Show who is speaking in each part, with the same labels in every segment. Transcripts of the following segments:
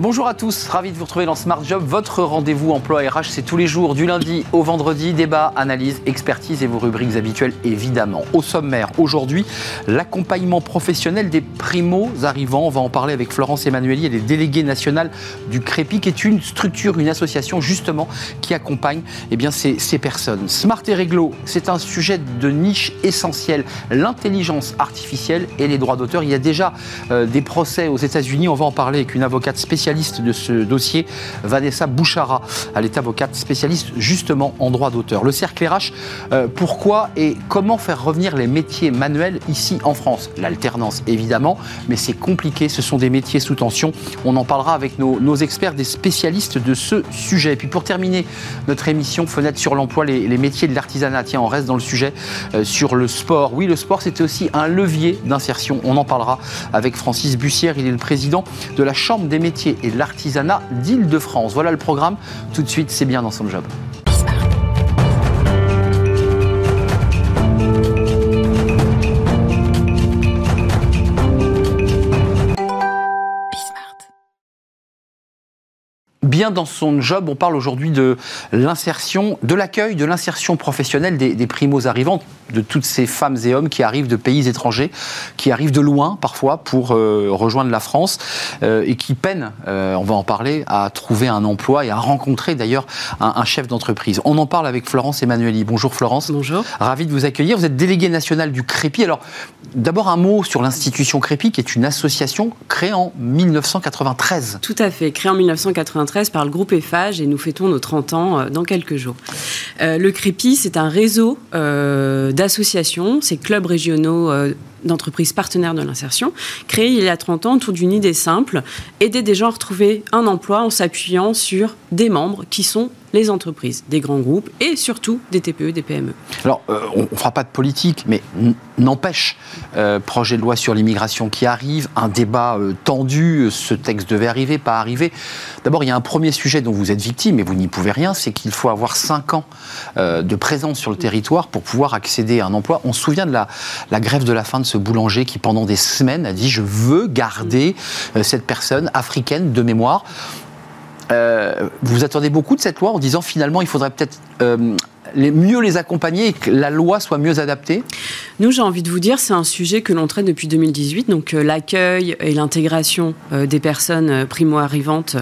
Speaker 1: Bonjour à tous, ravi de vous retrouver dans Smart Job. Votre rendez-vous emploi RH, c'est tous les jours, du lundi au vendredi. Débat, analyse, expertise et vos rubriques habituelles, évidemment. Au sommaire, aujourd'hui, l'accompagnement professionnel des primos arrivants. On va en parler avec Florence Emmanueli, elle est déléguée nationale du CREPI, qui est une structure, une association, justement, qui accompagne eh ces, personnes. Smart et réglo, c'est un sujet de niche essentiel. L'intelligence artificielle et les droits d'auteur. Il y a déjà euh, des procès aux États-Unis. On va en parler avec une avocate spécialiste de ce dossier, Vanessa Bouchara. Elle est avocate spécialiste justement en droit d'auteur. Le cercle RH, euh, pourquoi et comment faire revenir les métiers manuels ici en France? L'alternance évidemment, mais c'est compliqué, ce sont des métiers sous tension. On en parlera avec nos, experts, des spécialistes de ce sujet. Et puis pour terminer notre émission Fenêtre sur l'emploi, les, métiers de l'artisanat, tiens, on reste dans le sujet euh, sur le sport. Oui, le sport, c'était aussi un levier d'insertion. On en parlera avec Francis Bussière, il est le président de la Chambre des métiers et l'artisanat d'Île-de-France. Voilà le programme. Tout de suite, c'est bien dans son job. Bien dans son job. On parle aujourd'hui de l'insertion, de l'accueil, de l'insertion professionnelle des, des primos arrivants de toutes ces femmes et hommes qui arrivent de pays étrangers, qui arrivent de loin parfois pour euh, rejoindre la France euh, et qui peinent, euh, on va en parler, à trouver un emploi et à rencontrer d'ailleurs un, chef d'entreprise. On en parle avec Florence Emmanueli. Bonjour Florence.
Speaker 2: Bonjour.
Speaker 1: Ravi de vous accueillir. Vous êtes déléguée nationale du Crépi. Alors d'abord un mot sur l'institution Crépi qui est une association créée en 1993.
Speaker 2: Tout à fait, créée en 1993 par le groupe EFAGE et nous fêtons nos 30 ans dans quelques jours. le Crépi, c'est un réseau d'associations, ces clubs régionaux euh, d'entreprises partenaires de l'insertion, créés il y a 30 ans autour d'une idée simple, aider des gens à retrouver un emploi en s'appuyant sur des membres qui sont les entreprises, des grands groupes et surtout des TPE, des PME.
Speaker 1: Alors, euh, on ne fera pas de politique, mais n'empêche, euh, projet de loi sur l'immigration qui arrive, un débat euh, tendu, ce texte devait arriver, pas arriver. D'abord, il y a un premier sujet dont vous êtes victime et vous n'y pouvez rien, c'est qu'il faut avoir 5 ans de présence sur le territoire pour pouvoir accéder à un emploi. On se souvient de la, la grève de la fin de ce boulanger qui, pendant des semaines, a dit je veux garder euh, cette personne africaine de mémoire. Euh, vous attendez beaucoup de cette loi en disant finalement il faudrait peut-être euh, mieux les accompagner et que la loi soit mieux adaptée
Speaker 2: Nous, j'ai envie de vous dire, c'est un sujet que l'on traite depuis 2018, donc euh, l'accueil et l'intégration euh, des personnes euh, primo-arrivantes.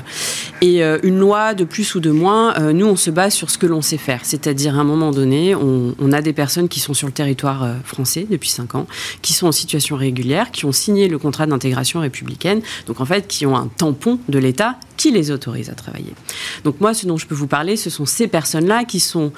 Speaker 2: Et une loi de plus ou de moins, nous, on se base sur ce que l'on sait faire. C'est-à-dire, à un moment donné, on, on, a des personnes qui sont sur le territoire français depuis 5 ans, qui sont en situation régulière, qui ont signé le contrat d'intégration républicaine, donc en fait, qui ont un tampon de l'État qui les autorise à travailler. Donc moi, ce dont je peux vous parler, ce sont ces personnes-là qui sont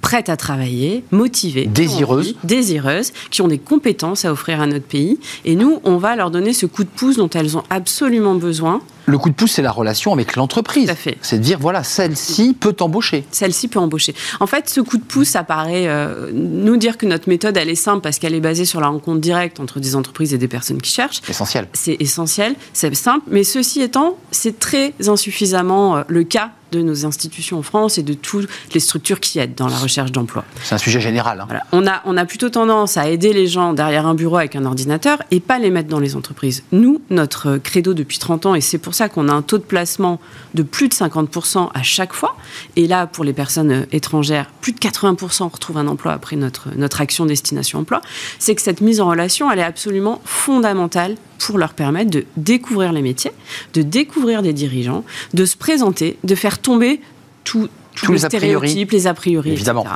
Speaker 2: prêtes à travailler, motivées,
Speaker 1: désireuses,
Speaker 2: désireuses, qui ont des compétences à offrir à notre pays. Et nous, on va leur donner ce coup de pouce dont elles ont absolument besoin
Speaker 1: le coup de pouce, c'est la relation avec l'entreprise. C'est de dire, voilà, celle-ci peut embaucher.
Speaker 2: Celle-ci peut embaucher. En fait, ce coup de pouce, ça paraît euh, nous dire que notre méthode, elle est simple parce qu'elle est basée sur la rencontre directe entre des entreprises et des personnes qui cherchent.
Speaker 1: Essentiel.
Speaker 2: C'est essentiel, c'est simple. Mais ceci étant, c'est très insuffisamment euh, le cas de nos institutions en France et de toutes les structures qui aident dans la recherche d'emploi.
Speaker 1: C'est un sujet général.
Speaker 2: Hein. On, a, on a plutôt tendance à aider les gens derrière un bureau avec un ordinateur et pas les mettre dans les entreprises. Nous, notre credo depuis 30 ans, et c'est pour ça qu'on a un taux de placement de plus de 50% à chaque fois. Et là, pour les personnes euh, étrangères, plus de 80% retrouvent un emploi après notre, notre action destination emploi. C'est que cette mise en relation, elle est absolument fondamentale pour leur permettre de découvrir les métiers, de découvrir des dirigeants, de se présenter, de faire tomber tout, tous les, stéréotypes, les a priori.
Speaker 1: Évidemment.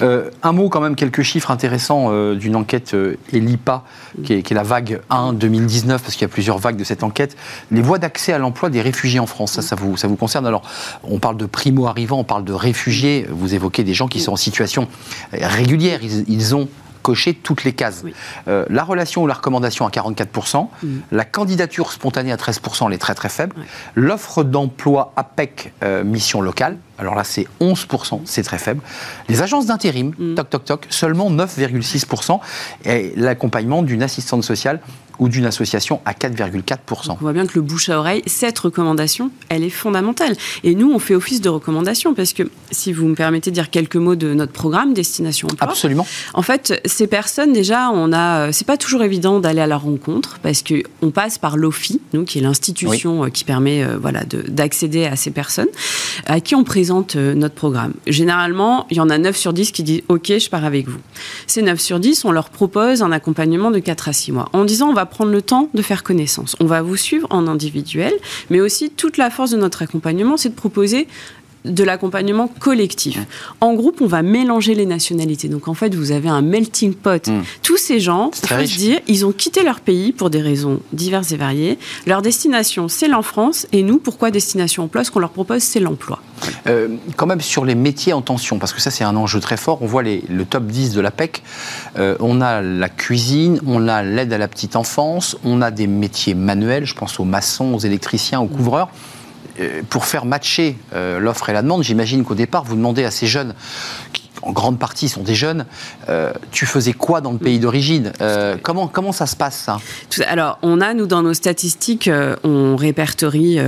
Speaker 1: Euh, un mot quand même, quelques chiffres intéressants euh, d'une enquête euh, ELIPA, qui est, la vague 1 2019, parce qu'il y a plusieurs vagues de cette enquête. Les voies d'accès à l'emploi des réfugiés en France, ça, ça vous, ça vous concerne Alors, on parle de primo-arrivants, on parle de réfugiés, vous évoquez des gens qui sont en situation régulière, ils ont cocher toutes les cases. Euh, la relation ou la recommandation à 44%, mm. la candidature spontanée à 13%, elle est très très faible. L'offre d'emploi APEC euh, mission locale, alors là c'est 11%, c'est très faible. Les agences d'intérim, mm. toc toc toc, seulement 9,6%. Et l'accompagnement d'une assistante sociale ou d'une association à 4,4%.
Speaker 2: On voit bien que le bouche à oreille, cette recommandation, elle est fondamentale. Et nous, on fait office de recommandation parce que, si vous me permettez de dire quelques mots de notre programme Destination Emploi.
Speaker 1: Absolument.
Speaker 2: En fait, ces personnes, déjà, on a, c'est pas toujours évident d'aller à leur rencontre parce qu'on passe par l'OFI, nous, qui est l'institution euh, qui permet euh, voilà, d'accéder à ces personnes, à qui on présente euh, notre programme. Généralement, il y en a 9 sur 10 qui disent OK, je pars avec vous. Ces 9 sur 10, on leur propose un accompagnement de 4 à 6 mois en disant on va prendre le temps de faire connaissance. On va vous suivre en individuel, mais aussi toute la force de notre accompagnement, c'est de proposer de l'accompagnement collectif. En groupe, on va mélanger les nationalités. Donc en fait, vous avez un melting pot. Hmm. Tous ces gens, se dire, ils ont quitté leur pays pour des raisons diverses et variées. Leur destination, c'est l'enfance. Et nous, pourquoi destination emploi? Ce qu'on leur propose, c'est l'emploi.
Speaker 1: Euh, quand même sur les métiers en tension, parce que ça c'est un enjeu très fort, on voit les, le top 10 de l'APEC, euh, on a la cuisine, on a l'aide à la petite enfance, on a des métiers manuels, je pense aux maçons, aux électriciens, aux couvreurs. Pour faire matcher euh, l'offre et la demande, j'imagine qu'au départ, vous demandez à ces jeunes, qui en grande partie sont des jeunes, euh, tu faisais quoi dans le pays d'origine comment, comment ça se passe ça?
Speaker 2: Alors, on a, nous, dans nos statistiques, on répertorie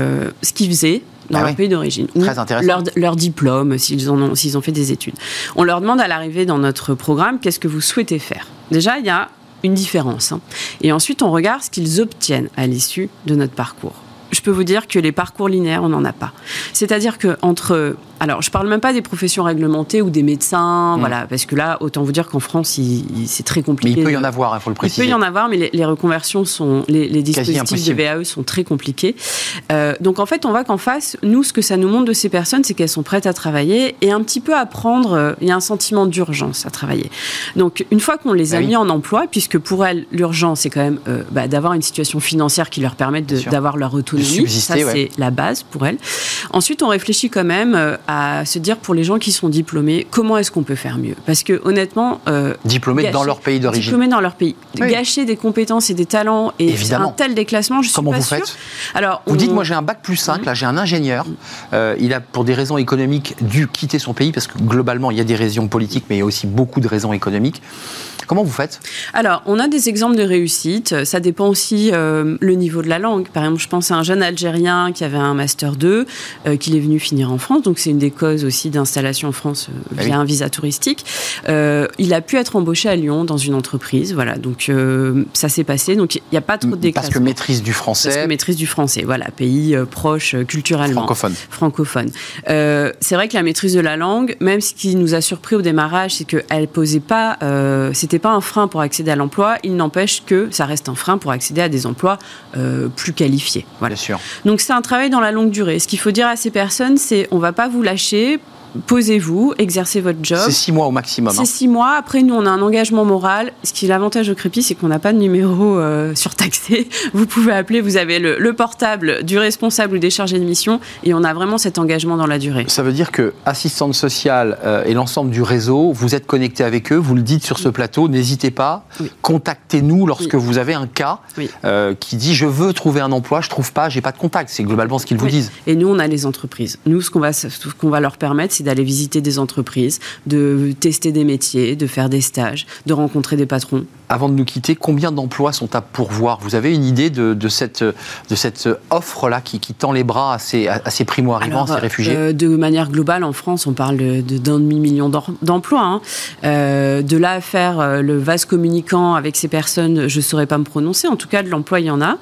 Speaker 2: ce qu'ils faisaient dans ah leur pays d'origine.
Speaker 1: Très intéressant.
Speaker 2: Leur, leur diplôme, s'ils ont, ont fait des études. On leur demande à l'arrivée dans notre programme, qu'est-ce que vous souhaitez faire? Déjà, il y a une différence. Hein. Et ensuite, on regarde ce qu'ils obtiennent à l'issue de notre parcours je peux vous dire que les parcours linéaires, on n'en a pas. C'est-à-dire que entre alors, je parle même pas des professions réglementées ou des médecins, mm. voilà, parce que là, autant vous dire qu'en France, c'est très compliqué.
Speaker 1: Mais il peut y en avoir, il faut le préciser.
Speaker 2: Il peut y en avoir, mais les, reconversions sont, les, dispositifs de VAE sont très compliqués. Euh, donc, en fait, on voit qu'en face, nous, ce que ça nous montre de ces personnes, c'est qu'elles sont prêtes à travailler et un petit peu à prendre. Euh, il y a un sentiment d'urgence à travailler. Donc, une fois qu'on les a bah mis en emploi, puisque pour elles, l'urgence, c'est quand même euh, bah, d'avoir une situation financière qui leur permette d'avoir leur ça, c'est la base pour elles. Ensuite, on réfléchit quand même à se dire pour les gens qui sont diplômés, comment est-ce qu'on peut faire mieux? Parce que honnêtement,
Speaker 1: euh, diplômés dans leur pays d'origine,
Speaker 2: diplômés dans leur pays, gâcher des compétences et des talents et un tel déclassement, je suis
Speaker 1: comment
Speaker 2: pas
Speaker 1: vous faites? Alors, vous dites, moi j'ai un bac plus 5, mmh. là j'ai un ingénieur, euh, il a pour des raisons économiques dû quitter son pays parce que globalement il y a des raisons politiques, mais il y a aussi beaucoup de raisons économiques. Comment vous faites?
Speaker 2: Alors, on a des exemples de réussite. Ça dépend aussi euh, le niveau de la langue. Par exemple, je pense à un jeune Algérien qui avait un master 2, euh, qu'il est venu finir en France. Donc, c'est une des causes aussi d'installation en France euh, ah via un visa touristique. Il a pu être embauché à Lyon dans une entreprise. Voilà. Donc, ça s'est passé. Donc, il n'y a pas trop de déclassement.
Speaker 1: Parce que maîtrise du français. Parce
Speaker 2: que maîtrise du français. Voilà. Pays proche culturellement.
Speaker 1: Francophone.
Speaker 2: Francophone. c'est vrai que la maîtrise de la langue, même ce qui nous a surpris au démarrage, c'est qu'elle posait pas. c'était pas un frein pour accéder à l'emploi, il n'empêche que ça reste un frein pour accéder à des emplois euh, plus qualifiés.
Speaker 1: Voilà. Bien sûr.
Speaker 2: Donc c'est un travail dans la longue durée. Ce qu'il faut dire à ces personnes, c'est on va pas vous lâcher posez-vous, exercez votre job.
Speaker 1: C'est six mois au maximum.
Speaker 2: C'est hein. six mois. Après, nous, on a un engagement moral. Ce qui est l'avantage au Crépi, c'est qu'on n'a pas de numéro euh, surtaxé. Vous pouvez appeler, vous avez le, portable du responsable ou des chargés de mission, et on a vraiment cet engagement dans la durée.
Speaker 1: Ça veut dire que assistante sociale euh, et l'ensemble du réseau, vous êtes connecté avec eux, vous le dites sur ce plateau, n'hésitez pas, contactez-nous lorsque vous avez un cas euh, qui dit je veux trouver un emploi, je trouve pas, j'ai pas de contact. C'est globalement ce qu'ils vous disent.
Speaker 2: Et nous, on a les entreprises. Nous, ce qu'on va, ce qu'on va leur permettre, c'est d'aller visiter des entreprises, de tester des métiers, de faire des stages, de rencontrer des patrons
Speaker 1: avant de nous quitter, combien d'emplois sont à pourvoir? Vous avez une idée de, cette, de cette offre-là qui, tend les bras à ces, à ces primo-arrivants, à ces réfugiés?
Speaker 2: euh, De manière globale, en France, on parle d'un demi-million d'emplois. Hein. Euh, de là à faire euh, le vase communicant avec ces personnes, je ne saurais pas me prononcer. En tout cas, de l'emploi, il y en a.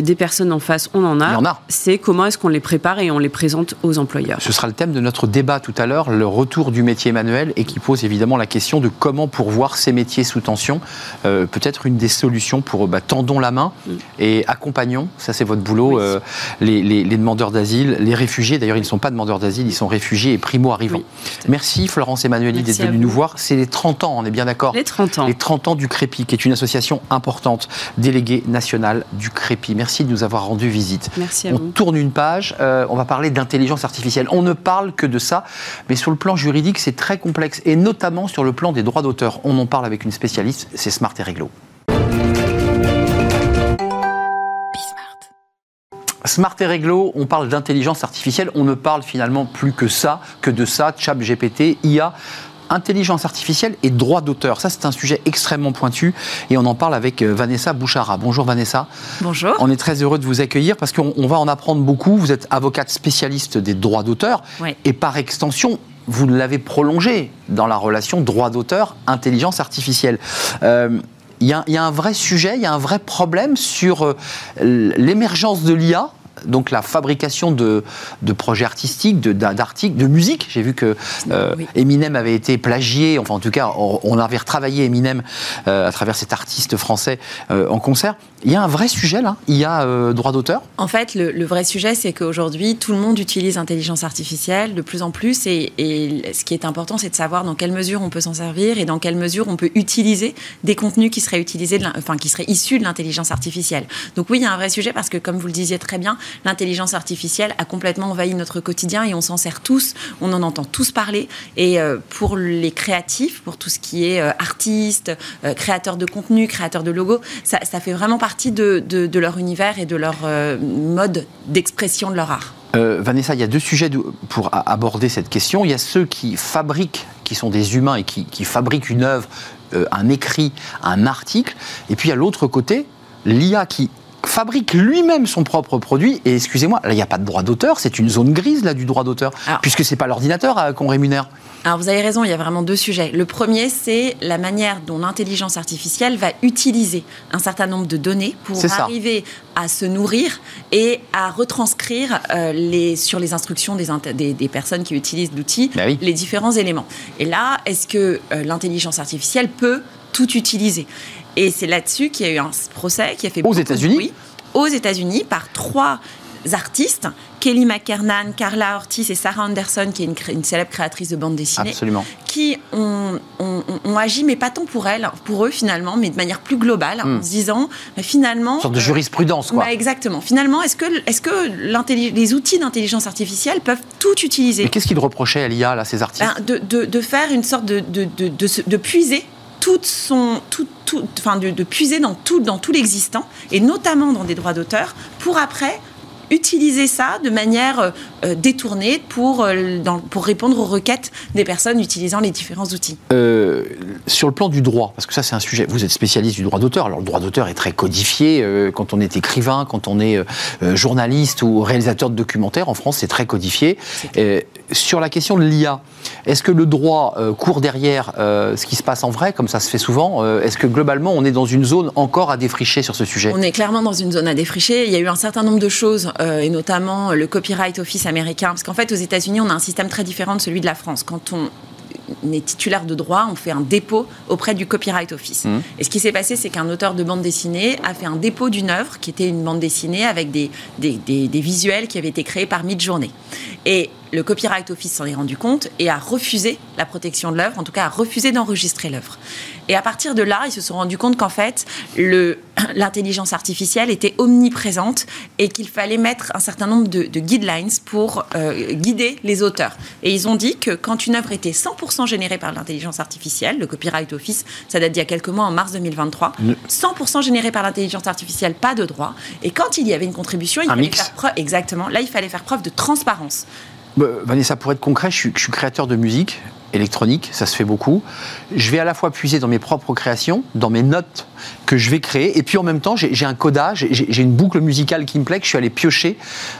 Speaker 2: des personnes en face, on en a.
Speaker 1: Il y en a.
Speaker 2: C'est comment est-ce qu'on les prépare et on les présente aux employeurs?
Speaker 1: Ce sera le thème de notre débat tout à l'heure, le retour du métier manuel, et qui pose évidemment la question de comment pourvoir ces métiers sous tension. Euh, peut-être une des solutions pour bah, tendons la main et accompagnons, ça c'est votre boulot, euh, les, demandeurs d'asile, les réfugiés, d'ailleurs ils ne sont pas demandeurs d'asile, ils sont réfugiés et primo-arrivants. Merci Florence Emmanueli d'être venue nous voir. C'est les 30 ans, on est bien d'accord
Speaker 2: Les 30 ans.
Speaker 1: Les 30 ans du Crépi, qui est une association importante, déléguée nationale du Crépi. Merci de nous avoir rendu visite.
Speaker 2: Merci
Speaker 1: à on tourne une page, euh, on va parler d'intelligence artificielle. On ne parle que de ça, mais sur le plan juridique, c'est très complexe, et notamment sur le plan des droits d'auteur. On en parle avec une spécialiste, c'est Smart et Réglo. Smart et Réglo, on parle d'intelligence artificielle, on ne parle finalement plus que ça, que de ça, chat GPT, IA. intelligence artificielle et droit d'auteur. Ça, c'est un sujet extrêmement pointu et on en parle avec euh, Vanessa Bouchara. Bonjour Vanessa.
Speaker 3: Bonjour.
Speaker 1: On est très heureux de vous accueillir parce qu'on va en apprendre beaucoup. Vous êtes avocate spécialiste des droits d'auteur et par extension, vous l'avez prolongé dans la relation droit d'auteur, intelligence artificielle. Euh, il y, a un vrai sujet, il y a un vrai problème sur euh, l'émergence de l'IA donc la fabrication de, projets artistiques, d'articles, de, musique. J'ai vu que euh, Eminem avait été plagié, enfin en tout cas on, avait retravaillé Eminem euh, à travers cet artiste français euh, en concert. Il y a un vrai sujet là, il y a droit d'auteur
Speaker 3: En fait, le, vrai sujet c'est qu'aujourd'hui tout le monde utilise l'intelligence artificielle de plus en plus et, ce qui est important c'est de savoir dans quelle mesure on peut s'en servir et dans quelle mesure on peut utiliser des contenus qui seraient, utilisés enfin, qui seraient issus de l'intelligence artificielle. Donc oui, il y a un vrai sujet parce que comme vous le disiez très bien, l'intelligence artificielle a complètement envahi notre quotidien et on s'en sert tous, on en entend tous parler. Et euh, pour les créatifs, pour tout ce qui est euh, artistes, euh, créateurs de contenu, créateurs de logos, ça, fait vraiment partie de, leur univers et de leur mode d'expression de leur art.
Speaker 1: Vanessa, il y a deux sujets pour aborder cette question. Il y a ceux qui fabriquent, qui sont des humains et qui, qui fabriquent une œuvre, un écrit, un article. Et puis il y a l'autre côté, l'IA qui fabrique lui-même son propre produit. Et excusez-moi, là, il n'y a pas de droit d'auteur, c'est une zone grise là du droit d'auteur, puisque c'est pas l'ordinateur euh, qu'on rémunère.
Speaker 3: Alors vous avez raison, il y a vraiment deux sujets. Le premier, c'est la manière dont l'intelligence artificielle va utiliser un certain nombre de données pour arriver à se nourrir et à retranscrire euh, les, sur les instructions des, des, personnes qui utilisent l'outil bah les différents éléments. Et là, est-ce que euh, l'intelligence artificielle peut tout utiliser? Et c'est là-dessus qu'il y a eu un procès qui a fait
Speaker 1: aux États-Unis.
Speaker 3: Aux États-Unis par trois artistes, Kelly McKernan, Carla Ortiz et Sarah Anderson, qui est une, célèbre créatrice de bande dessinée, qui ont, agi, mais pas tant pour elles, pour eux finalement, mais de manière plus globale, en hmm. se disant, finalement... Une
Speaker 1: sorte de jurisprudence, quoi.
Speaker 3: Bah, exactement. Finalement, est-ce que, est que les outils d'intelligence artificielle peuvent tout utiliser
Speaker 1: Mais qu'est-ce qu'ils reprochaient à l'IA, là, ces artistes
Speaker 3: ben, de, de, faire une sorte de, de puiser tout son, tout, tout, enfin de, puiser dans tout, dans tout l'existant, et notamment dans des droits d'auteur, pour après utiliser ça de manière euh, euh, détournée pour, euh, pour répondre aux requêtes des personnes utilisant les différents outils.
Speaker 1: sur le plan du droit, parce que ça c'est un sujet, vous êtes spécialiste du droit d'auteur, alors le droit d'auteur est très codifié, quand on est écrivain, quand on est journaliste ou réalisateur de documentaires, en France c'est très codifié. Sur la question de l'IA, est-ce que le droit court derrière ce qui se passe en vrai, comme ça se fait souvent Est-ce que globalement on est dans une zone encore à défricher sur ce sujet?
Speaker 3: On est clairement dans une zone à défricher. Il y a eu un certain nombre de choses euh, et notamment le Copyright Office américain, parce qu'en fait, aux États-Unis, on a un système très différent de celui de la France. Quand on est titulaire de droit, on fait un dépôt auprès du Copyright Office. Mmh. Et ce qui s'est passé, c'est qu'un auteur de bande dessinée a fait un dépôt d'une œuvre qui était une bande dessinée avec des, des, des, visuels qui avaient été créés par Midjourney. Et le Copyright Office s'en est rendu compte et a refusé la protection de l'œuvre, en tout cas a refusé d'enregistrer l'œuvre. Et à partir de là, ils se sont rendus compte qu'en fait, l'intelligence artificielle était omniprésente et qu'il fallait mettre un certain nombre de, guidelines pour euh, guider les auteurs. Et ils ont dit que quand une œuvre était 100% générée par l'intelligence artificielle, le Copyright Office, ça date d'il y a quelques mois, en mars 2023, 100% générée par l'intelligence artificielle, pas de droit. Et quand il y avait une contribution, il fallait faire preuve, exactement, là, il fallait faire preuve de transparence.
Speaker 1: Bah, Vanessa, pour être concret, je suis, je suis créateur de musique électronique, ça se fait beaucoup. Je vais à la fois puiser dans mes propres créations, dans mes notes que je vais créer, et puis en même temps, j'ai un codage, j'ai une boucle musicale qui me plaît, que je suis allé piocher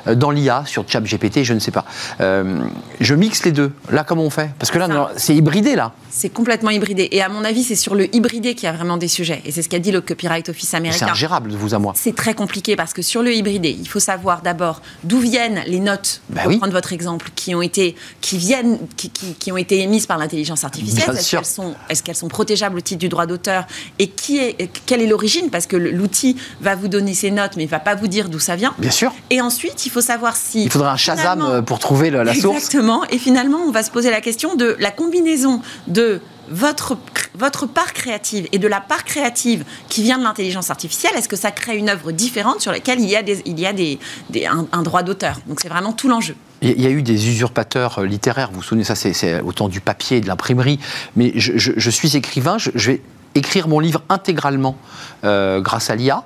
Speaker 1: euh, dans l'IA, sur ChatGPT, je ne sais pas. Euh, je mixe les deux. Là, comment on fait? Parce que là, c'est hybridé, là.
Speaker 3: C'est complètement hybridé. Et à mon avis, c'est sur le hybridé qu'il y a vraiment des sujets. Et c'est ce qu'a dit le Copyright Office américain.
Speaker 1: C'est ingérable de vous à moi.
Speaker 3: C'est très compliqué parce que sur le hybridé, il faut savoir d'abord d'où viennent les notes, pour prendre votre exemple, qui ont été, qui viennent, qui, qui ont été émises par l'intelligence artificielle Est-ce qu'elles sont, est sont protégeables au titre du droit d'auteur? Et qui est, quelle est l'origine Parce que l'outil va vous donner ses notes, mais il va pas vous dire d'où ça vient.
Speaker 1: Bien sûr.
Speaker 3: Et ensuite, il faut savoir si.
Speaker 1: Il faudra un Shazam euh, pour trouver la, source.
Speaker 3: Exactement. Et finalement, on va se poser la question de la combinaison de votre, votre part créative et de la part créative qui vient de l'intelligence artificielle, est-ce que ça crée une œuvre différente sur laquelle il y a, des, il y a des, un, droit d'auteur? Donc c'est vraiment tout l'enjeu.
Speaker 1: Il y a eu des usurpateurs euh, littéraires, vous vous souvenez, ça c'est autant du papier et de l'imprimerie, mais je, suis écrivain, je, vais écrire mon livre intégralement euh, grâce à l'IA.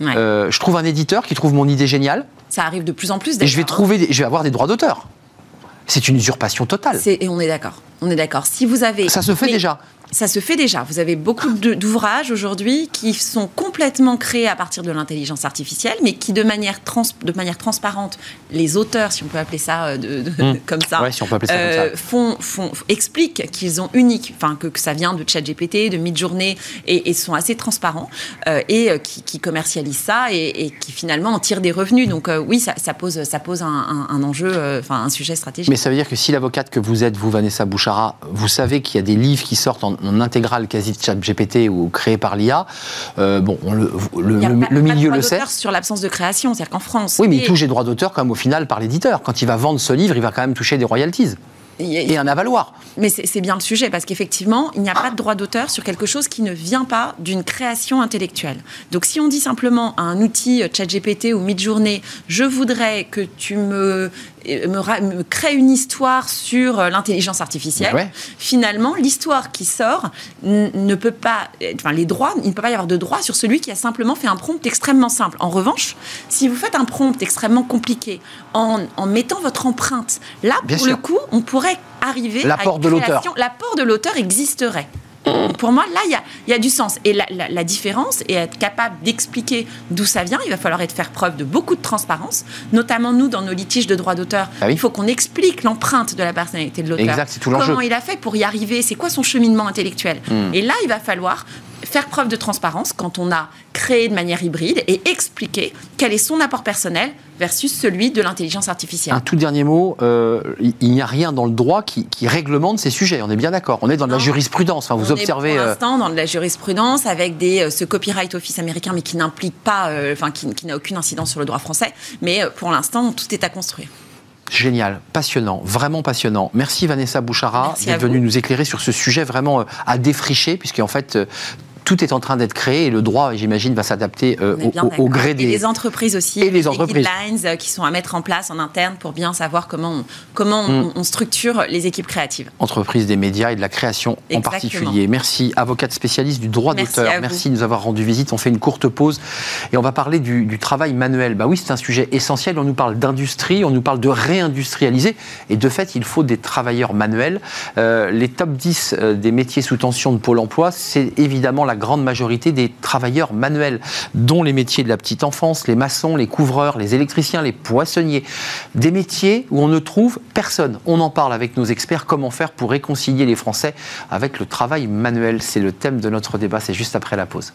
Speaker 1: Euh, je trouve un éditeur qui trouve mon idée géniale.
Speaker 3: Ça arrive de plus en plus.
Speaker 1: Et je vais, trouver je vais avoir des droits d'auteur. C'est une usurpation totale.
Speaker 3: Et on est d'accord. On est d'accord. Si vous avez.
Speaker 1: Ça se fait déjà.
Speaker 3: Ça se fait déjà. Vous avez beaucoup d'ouvrages aujourd'hui qui sont complètement créés à partir de l'intelligence artificielle, mais qui, de manière, trans, de manière transparente, les auteurs, si on peut appeler ça euh, de,
Speaker 1: Hmm.
Speaker 3: comme ça,
Speaker 1: Ouais, si on peut appeler ça comme
Speaker 3: euh,
Speaker 1: ça.
Speaker 3: font, font, expliquent qu'ils ont unique, enfin que, que ça vient de ChatGPT, de Midjourney, et, et sont assez transparents euh, et euh, qui, qui commercialisent ça et, et qui finalement en tirent des revenus. Donc oui, ça, ça pose, ça pose un, un- un enjeu, enfin un sujet stratégique.
Speaker 1: Mais ça veut dire que si l'avocate que vous êtes, vous, Vanessa Bouchara, vous savez qu'il y a des livres qui sortent en, en intégrale quasi de chat GPT ou créés par l'IA, euh, bon, on le, le-
Speaker 3: Il y a
Speaker 1: le-
Speaker 3: pas-
Speaker 1: le
Speaker 3: pas de
Speaker 1: milieu le sait.
Speaker 3: sur l'absence de création, c'est-à-dire qu'en France,
Speaker 1: Oui, mais il
Speaker 3: et-
Speaker 1: touche les droits d'auteur comme au final par l'éditeur. Quand il va vendre ce livre, il va quand même toucher des royalties
Speaker 3: et-
Speaker 1: un avaloir.
Speaker 3: Mais c'est bien le sujet, parce qu'effectivement, il n'y a pas de droit d'auteur sur quelque chose qui ne vient pas d'une création intellectuelle. Donc si on dit simplement à un outil euh, ChatGPT ou Midjourney, je voudrais que tu me, me, crées une histoire sur euh, l'intelligence artificielle,
Speaker 1: Ouais, ouais.
Speaker 3: finalement, l'histoire qui sort ne peut pas, enfin les droits, il ne peut pas y avoir de droit sur celui qui a simplement fait un prompt extrêmement simple. En revanche, si vous faites un prompt extrêmement compliqué en, en mettant votre empreinte, là,
Speaker 1: Bien
Speaker 3: pour
Speaker 1: sûr.
Speaker 3: le coup, on pourrait arriver à
Speaker 1: L'apport
Speaker 3: une
Speaker 1: de l'auteur.
Speaker 3: L'apport de l'auteur existerait. Pour moi, là, il y a, il y a du sens. Et la, la- la différence est être capable d'expliquer d'où ça vient. Il va falloir être faire preuve de beaucoup de transparence, notamment nous, dans nos litiges de droit d'auteur.
Speaker 1: Ah oui.
Speaker 3: Il faut qu'on explique l'empreinte de la personnalité de l'auteur.
Speaker 1: Exact, c'est tout l'enjeu.
Speaker 3: Comment il a fait pour y arriver? C'est quoi son cheminement intellectuel?
Speaker 1: Hmm.
Speaker 3: Et là, il va falloir faire preuve de transparence quand on a créé de manière hybride et expliquer quel est son apport personnel versus celui de l'intelligence artificielle.
Speaker 1: Un tout dernier mot, euh, il n'y a rien dans le droit qui, qui réglemente ces sujets, on est bien d'accord. On est dans de la jurisprudence, Enfin, vous
Speaker 3: On
Speaker 1: observez...
Speaker 3: est pour
Speaker 1: euh,
Speaker 3: l'instant dans de la jurisprudence avec des, euh, ce copyright office américain, mais qui n'implique pas, euh, enfin qui, qui n'a aucune incidence sur le droit français. Mais pour l'instant, tout est à construire.
Speaker 1: Génial, passionnant, vraiment passionnant. Merci Vanessa Bouchara d'être venue nous éclairer sur ce sujet vraiment à défricher, puisqu'en fait, euh, tout est en train d'être créé et le droit, j'imagine, va s'adapter euh, au, au- gré
Speaker 3: Et
Speaker 1: des...
Speaker 3: les entreprises aussi,
Speaker 1: Et les
Speaker 3: des
Speaker 1: entreprises.
Speaker 3: guidelines euh, qui sont à mettre en place en interne pour bien savoir comment on, comment
Speaker 1: Mm.
Speaker 3: on, structure les équipes créatives.
Speaker 1: entreprises des médias et de la création en
Speaker 3: Exactement.
Speaker 1: particulier. Merci, avocate spécialiste du droit
Speaker 3: Merci
Speaker 1: d'auteur.
Speaker 3: vous.
Speaker 1: Merci de nous avoir rendu visite. On fait une courte pause et on va parler du, du travail manuel. Bah oui, c'est un sujet essentiel. On nous parle d'industrie, on nous parle de réindustrialiser. Et de fait, il faut des travailleurs manuels. Euh, les top 10 euh, des métiers sous tension de Pôle emploi, c'est évidemment la grande majorité des travailleurs manuels, dont les métiers de la petite enfance, les maçons, les couvreurs, les électriciens, les poissonniers. Des métiers où on ne trouve personne. On en parle avec nos experts. Comment faire pour réconcilier les Français avec le travail manuel C'est le thème de notre débat. C'est juste après la pause.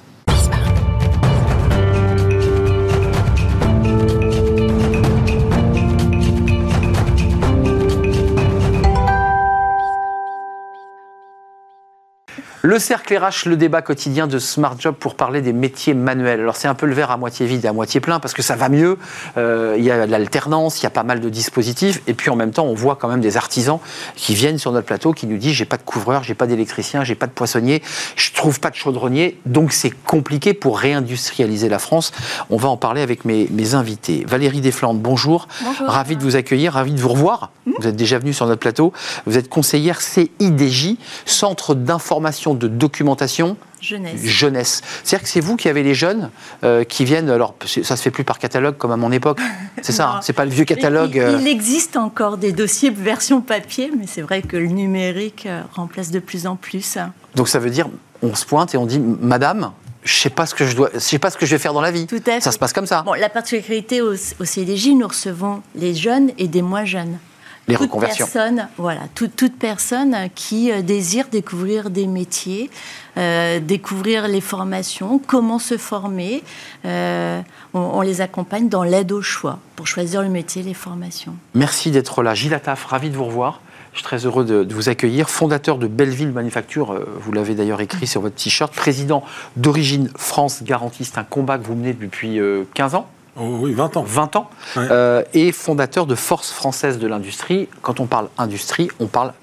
Speaker 1: Le cercle RH, le débat quotidien de Smart Job pour parler des métiers manuels. Alors c'est un peu le verre à moitié vide et à moitié plein parce que ça va mieux. Euh, il y a de l'alternance, il y a pas mal de dispositifs et puis en même temps on voit quand même des artisans qui viennent sur notre plateau qui nous disent j'ai pas de couvreur, j'ai pas d'électricien, j'ai pas de poissonnier, je trouve pas de chaudronnier. Donc c'est compliqué pour réindustrialiser la France. On va en parler avec mes, mes invités. Valérie Desflandes, bonjour.
Speaker 4: Bonjour.
Speaker 1: Ravi de vous accueillir, ravi de vous revoir. Vous êtes déjà venu sur notre plateau. Vous êtes conseillère CIDJ, Centre d'information de documentation
Speaker 4: Jeunesse.
Speaker 1: jeunesse. C'est-à-dire que c'est vous qui avez les jeunes euh, qui viennent. Alors ça se fait plus par catalogue comme à mon époque. C'est ça. Hein, c'est pas le vieux catalogue.
Speaker 4: Il,
Speaker 1: euh,
Speaker 4: il existe encore des dossiers version papier, mais c'est vrai que le numérique euh, remplace de plus en plus.
Speaker 1: Donc ça veut dire on se pointe et on dit Madame, je sais pas ce que je dois, je sais pas ce que je vais faire dans la vie.
Speaker 4: Tout à fait.
Speaker 1: Ça se passe comme ça.
Speaker 4: Bon, la particularité au, au CDJ, nous recevons les jeunes et des moins jeunes.
Speaker 1: Les
Speaker 4: toute
Speaker 1: reconversions.
Speaker 4: Personne, voilà, toute, toute personne qui euh, désire découvrir des métiers, euh, découvrir les formations, comment se former. euh, on, on les accompagne dans l'aide au choix pour choisir le métier, les formations.
Speaker 1: Merci d'être là. Gilles Attaf, ravi de vous revoir. Je suis très heureux de, de vous accueillir. Fondateur de Belleville Manufacture, vous l'avez d'ailleurs écrit sur votre t-shirt. Président d'Origine France Garantiste, un combat que vous menez depuis euh, 15 ans,
Speaker 5: Oh oui, 20 ans.
Speaker 1: 20 ans.
Speaker 5: Ouais.
Speaker 1: Euh, et fondateur de Force Française de l'Industrie. Quand on parle industrie, on parle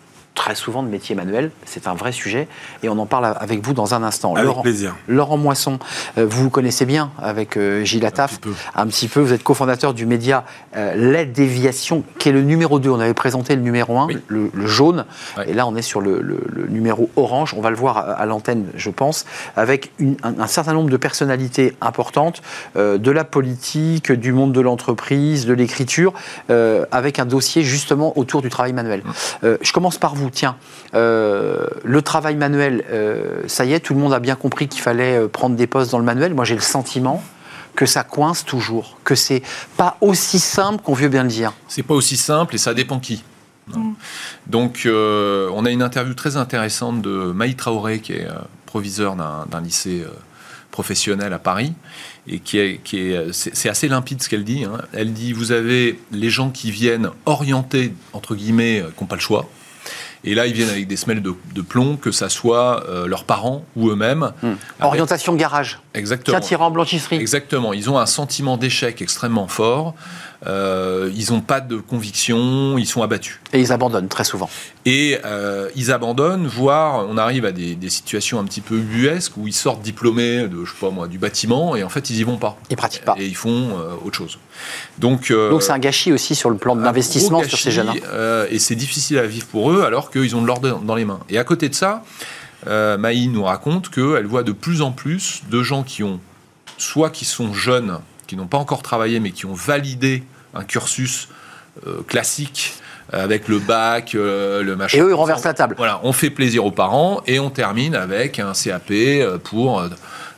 Speaker 1: très souvent de métiers manuels. C'est un vrai sujet et on en parle avec vous dans un instant.
Speaker 5: Avec
Speaker 1: Laurent,
Speaker 5: plaisir.
Speaker 1: Laurent Moisson, euh, vous vous connaissez bien avec euh, Gilles Attaf. Un petit peu. Vous êtes cofondateur du média euh, L'aide déviation, qui est le numéro 2. On avait présenté le numéro 1, le, jaune. Et là, on est sur le, numéro orange. On va le voir à, l'antenne, je pense, avec un, certain nombre de personnalités importantes de la politique, du monde de l'entreprise, de l'écriture, avec un dossier justement autour du travail manuel. Je commence par vous tiens, euh, le travail manuel, euh, ça y est, tout le monde a bien compris qu'il fallait euh, prendre des postes dans le manuel. Moi, j'ai le sentiment que ça coince toujours, que c'est pas aussi simple qu'on veut bien le dire.
Speaker 6: C'est pas aussi simple et ça dépend qui. Mm. Donc, on a une interview très intéressante de Maï Traoré, qui est proviseur d'un lycée professionnel à Paris, et qui est, qui est, c'est assez limpide ce qu'elle dit. Hein. Elle dit vous avez les gens qui viennent orienter entre guillemets, qui n'ont pas le choix. Et là, ils viennent avec des semelles de, plomb, que ça soit euh, leurs parents ou eux-mêmes.
Speaker 1: Hmm. Orientation garage.
Speaker 6: Exactement.
Speaker 1: Tiens, en blanchisserie.
Speaker 6: Exactement. Ils ont un sentiment d'échec extrêmement fort. Euh, ils n'ont pas de conviction, ils sont abattus.
Speaker 1: Et ils abandonnent très souvent.
Speaker 6: Et euh, ils abandonnent, voire on arrive à des, situations un petit peu ubuesques où ils sortent diplômés de, je sais pas moi, du bâtiment et en fait ils y vont pas.
Speaker 1: Ils pratiquent pas.
Speaker 6: Et ils font autre chose. Donc
Speaker 1: donc c'est un gâchis aussi sur le plan de l'investissement sur ces jeunes.
Speaker 6: Hein. et c'est difficile à vivre pour eux alors qu'ils ont de l'ordre dans les mains. Et à côté de ça, euh, Maï nous raconte qu'elle voit de plus en plus de gens qui ont, soit qui sont jeunes, qui n'ont pas encore travaillé, mais qui ont validé un cursus euh, classique avec le bac, euh, le machin.
Speaker 1: Et eux, ils renversent la table.
Speaker 6: Voilà, on fait plaisir aux parents et on termine avec un CAP pour